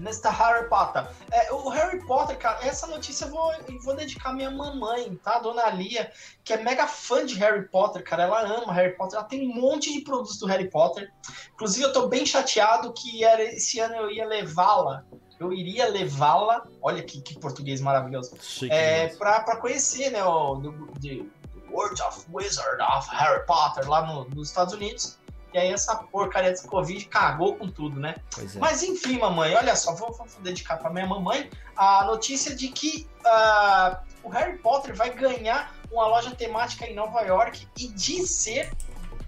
Mr. Harry Potter. É, o Harry Potter, cara, essa notícia eu vou, eu vou dedicar à minha mamãe, tá? Dona Lia, que é mega fã de Harry Potter, cara. Ela ama Harry Potter. Ela tem um monte de produtos do Harry Potter. Inclusive, eu tô bem chateado que era, esse ano eu ia levá-la. Eu iria levá-la. Olha que, que português maravilhoso. Chique, é, pra, pra conhecer, né? O the World of Wizard of Harry Potter lá no, nos Estados Unidos. E aí essa porcaria desse Covid cagou com tudo, né? É. Mas enfim, mamãe, olha só, vou, vou dedicar para minha mamãe a notícia de que uh, o Harry Potter vai ganhar uma loja temática em Nova York e de ser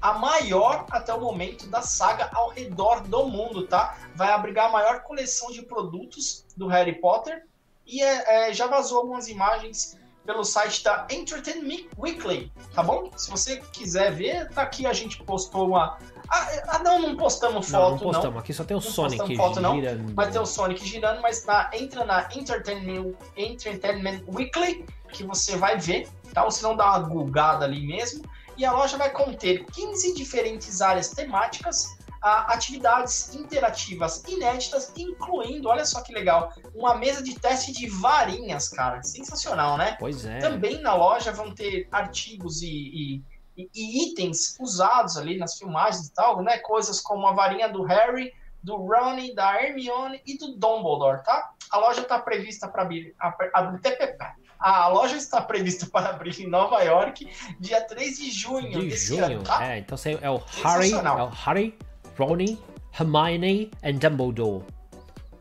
a maior até o momento da saga ao redor do mundo, tá? Vai abrigar a maior coleção de produtos do Harry Potter e é, é, já vazou algumas imagens pelo site da Entertainment Weekly, tá bom? Se você quiser ver, tá aqui a gente postou uma, ah, ah, não, não postamos foto, não. Não postamos, não. aqui só tem o não Sonic foto, girando. Não. Vai ter o Sonic girando, mas na, entra na Entertainment, Entertainment Weekly, que você vai ver, tá? Ou se não dá uma gulgada ali mesmo. E a loja vai conter 15 diferentes áreas temáticas, atividades interativas inéditas, incluindo, olha só que legal, uma mesa de teste de varinhas, cara. Sensacional, né? Pois é. Também na loja vão ter artigos e, e e, e, itens usados ali nas filmagens e tal, né? Coisas como a varinha do Harry, do Ronnie, da Hermione e do Dumbledore, tá? A loja está prevista para abrir, a, loja está prevista para abrir em Nova York dia 3 de junho de junho. ano, tá? É, então é o Harry, é o Harry, Ronnie, Hermione e Dumbledore.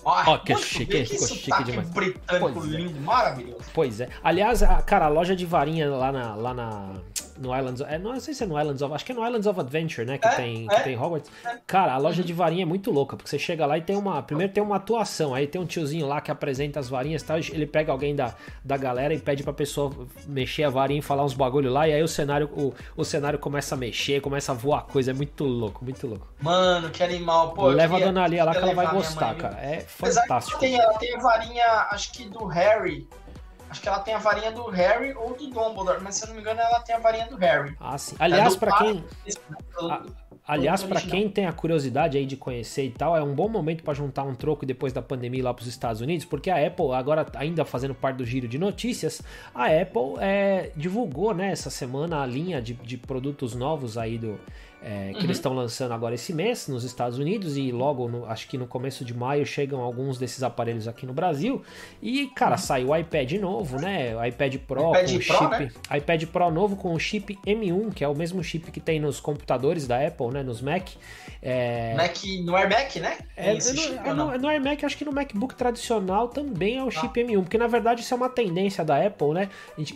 Ó, oh, que chique, ficou chique demais. britânico pois é. lindo, é. maravilhoso. Pois é. Aliás, cara, a loja de varinha lá na, lá na no Islands, é, não sei se é no Islands of, acho que é no Islands of Adventure, né, que é, tem é, que tem Hogwarts. É. Cara, a loja de varinha é muito louca, porque você chega lá e tem uma, primeiro tem uma atuação, aí tem um tiozinho lá que apresenta as varinhas, tal, ele pega alguém da, da galera e pede pra pessoa mexer a varinha e falar uns bagulho lá, e aí o cenário o, o cenário começa a mexer, começa a voar coisa, é muito louco, muito louco. Mano, que animal, pô. Leva a dona Lia lá que ela vai gostar, cara. É fantástico. Tem, ela tem a varinha, acho que do Harry, Acho que ela tem a varinha do Harry ou do Dumbledore, mas se eu não me engano, ela tem a varinha do Harry. Ah, sim. Aliás, é para quem. A... Aliás, para quem tem a curiosidade aí de conhecer e tal, é um bom momento para juntar um troco depois da pandemia lá para os Estados Unidos, porque a Apple, agora ainda fazendo parte do giro de notícias, a Apple é, divulgou né, essa semana a linha de, de produtos novos aí do, é, que uhum. eles estão lançando agora esse mês nos Estados Unidos e logo, no, acho que no começo de maio, chegam alguns desses aparelhos aqui no Brasil. E, cara, uhum. saiu o iPad novo, né? O iPad Pro iPad com Pro, chip. Né? iPad Pro novo com o chip M1, que é o mesmo chip que tem nos computadores da Apple, né? Nos Mac. É... Mac no AirMac, né? É, no, é no, no AirMac, acho que no MacBook tradicional também é o ah. chip ah. M1, porque na verdade isso é uma tendência da Apple, né?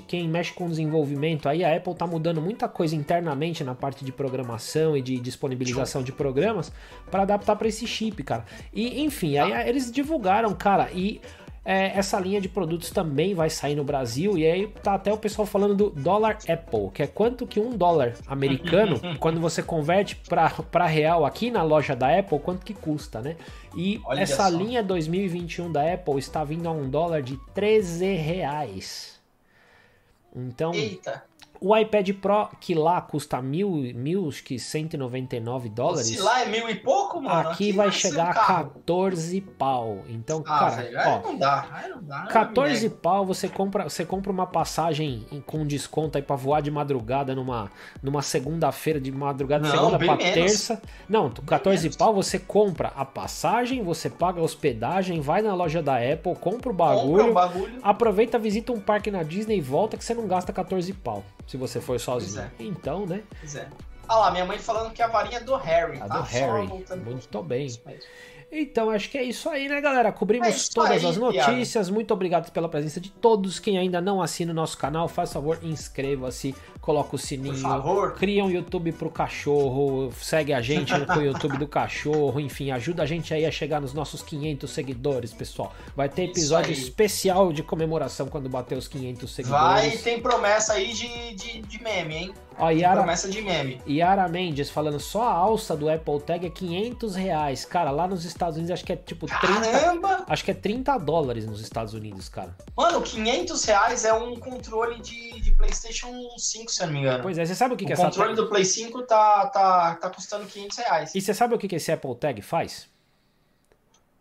Quem mexe com desenvolvimento aí, a Apple tá mudando muita coisa internamente na parte de programação e de disponibilização de programas para adaptar para esse chip, cara. E enfim, aí eles divulgaram, cara, e é, essa linha de produtos também vai sair no Brasil. E aí tá até o pessoal falando do dólar Apple, que é quanto que um dólar americano, quando você converte para real aqui na loja da Apple, quanto que custa, né? E Olha essa só. linha 2021 da Apple está vindo a um dólar de 13 reais. Então. Eita! O iPad Pro, que lá custa mil, mil que 199 dólares. Se lá é mil e pouco, mano. Aqui, aqui vai chegar a 14 pau. Então, ah, cara, velho, ó, não dá, aí não dá. 14 pau, você compra, você compra uma passagem com desconto aí pra voar de madrugada numa, numa segunda-feira de madrugada, não, segunda pra menos. terça. Não, 14 pau, você compra a passagem, você paga a hospedagem, vai na loja da Apple, compra o bagulho, compra o bagulho. aproveita, visita um parque na Disney e volta que você não gasta 14 pau se você for sozinho. É. Então, né? Pois é. Ah lá, minha mãe falando que a varinha é do Harry. A tá? do Harry. Muito bem. Então, acho que é isso aí, né, galera? Cobrimos é todas aí, as notícias. Muito obrigado pela presença de todos. Quem ainda não assina o nosso canal, faz favor, inscreva-se, coloca o sininho. Cria um YouTube pro cachorro, segue a gente no YouTube do cachorro, enfim, ajuda a gente aí a chegar nos nossos 500 seguidores, pessoal. Vai ter episódio especial de comemoração quando bater os 500 seguidores. Vai, tem promessa aí de, de, de meme, hein? Ó, Yara, promessa de meme. Yara Mendes falando só a alça do Apple Tag é 500 reais. Cara, lá nos Estados Unidos acho que é tipo 30. Caramba! Acho que é 30 dólares nos Estados Unidos, cara. Mano, 500 reais é um controle de, de PlayStation 5, se eu não me engano. Pois é, você sabe o que, o que essa. O controle do Play 5 tá, tá, tá custando 500 reais. E você sabe o que, que esse Apple Tag faz?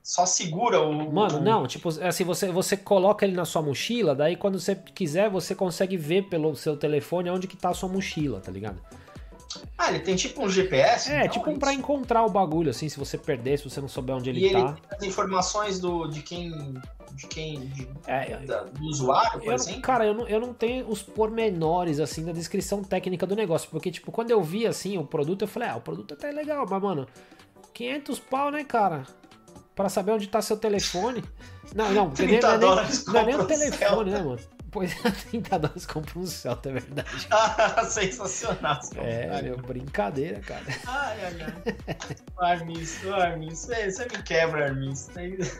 só segura o. Mano, não, tipo, assim, você, você coloca ele na sua mochila, daí quando você quiser, você consegue ver pelo seu telefone onde que tá a sua mochila, tá ligado? Ah, ele tem tipo um GPS? É, então, tipo um pra encontrar o bagulho, assim, se você perder, se você não souber onde ele e tá. E ele tem as informações do, de quem. De quem. De, é, da, do usuário, por eu, exemplo? Cara, eu não, eu não tenho os pormenores, assim, da descrição técnica do negócio. Porque, tipo, quando eu vi, assim, o produto, eu falei, ah, o produto até é legal, mas, mano, 500 pau, né, cara? para saber onde tá seu telefone. Não, não, não, é nem, não é nem o telefone, né, mano? Pois é, 30 dólares compra um Celta, é verdade. Ah, sensacional. É, meu, brincadeira, cara. Ai, ai, ai. Armis, Armis, você me quebra, Armis.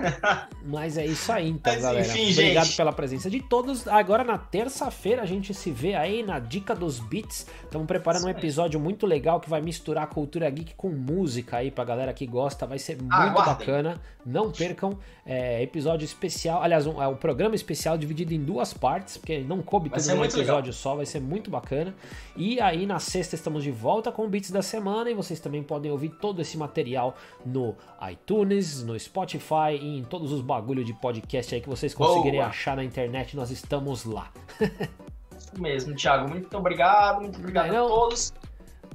Mas é isso aí, então, Mas, galera. Enfim, Obrigado gente. pela presença de todos. Agora, na terça-feira, a gente se vê aí na Dica dos Beats. Estamos preparando um episódio muito legal que vai misturar a cultura geek com música aí pra galera que gosta. Vai ser muito Aguardem. bacana. Não percam. É, episódio especial. Aliás, um, é um programa especial dividido em duas partes partes, porque não coube tudo num episódio legal. só, vai ser muito bacana. E aí na sexta estamos de volta com o Beats da Semana e vocês também podem ouvir todo esse material no iTunes, no Spotify e em todos os bagulhos de podcast aí que vocês conseguirem Boa. achar na internet, nós estamos lá. Isso mesmo, Thiago. Muito obrigado, muito obrigado não, a todos.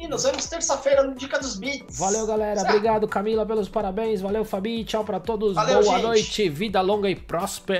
E nos vemos terça-feira no Dica dos Beats. Valeu, galera. Certo? Obrigado, Camila, pelos parabéns. Valeu, Fabi. Tchau para todos. Valeu, Boa gente. noite. Vida longa e próspera.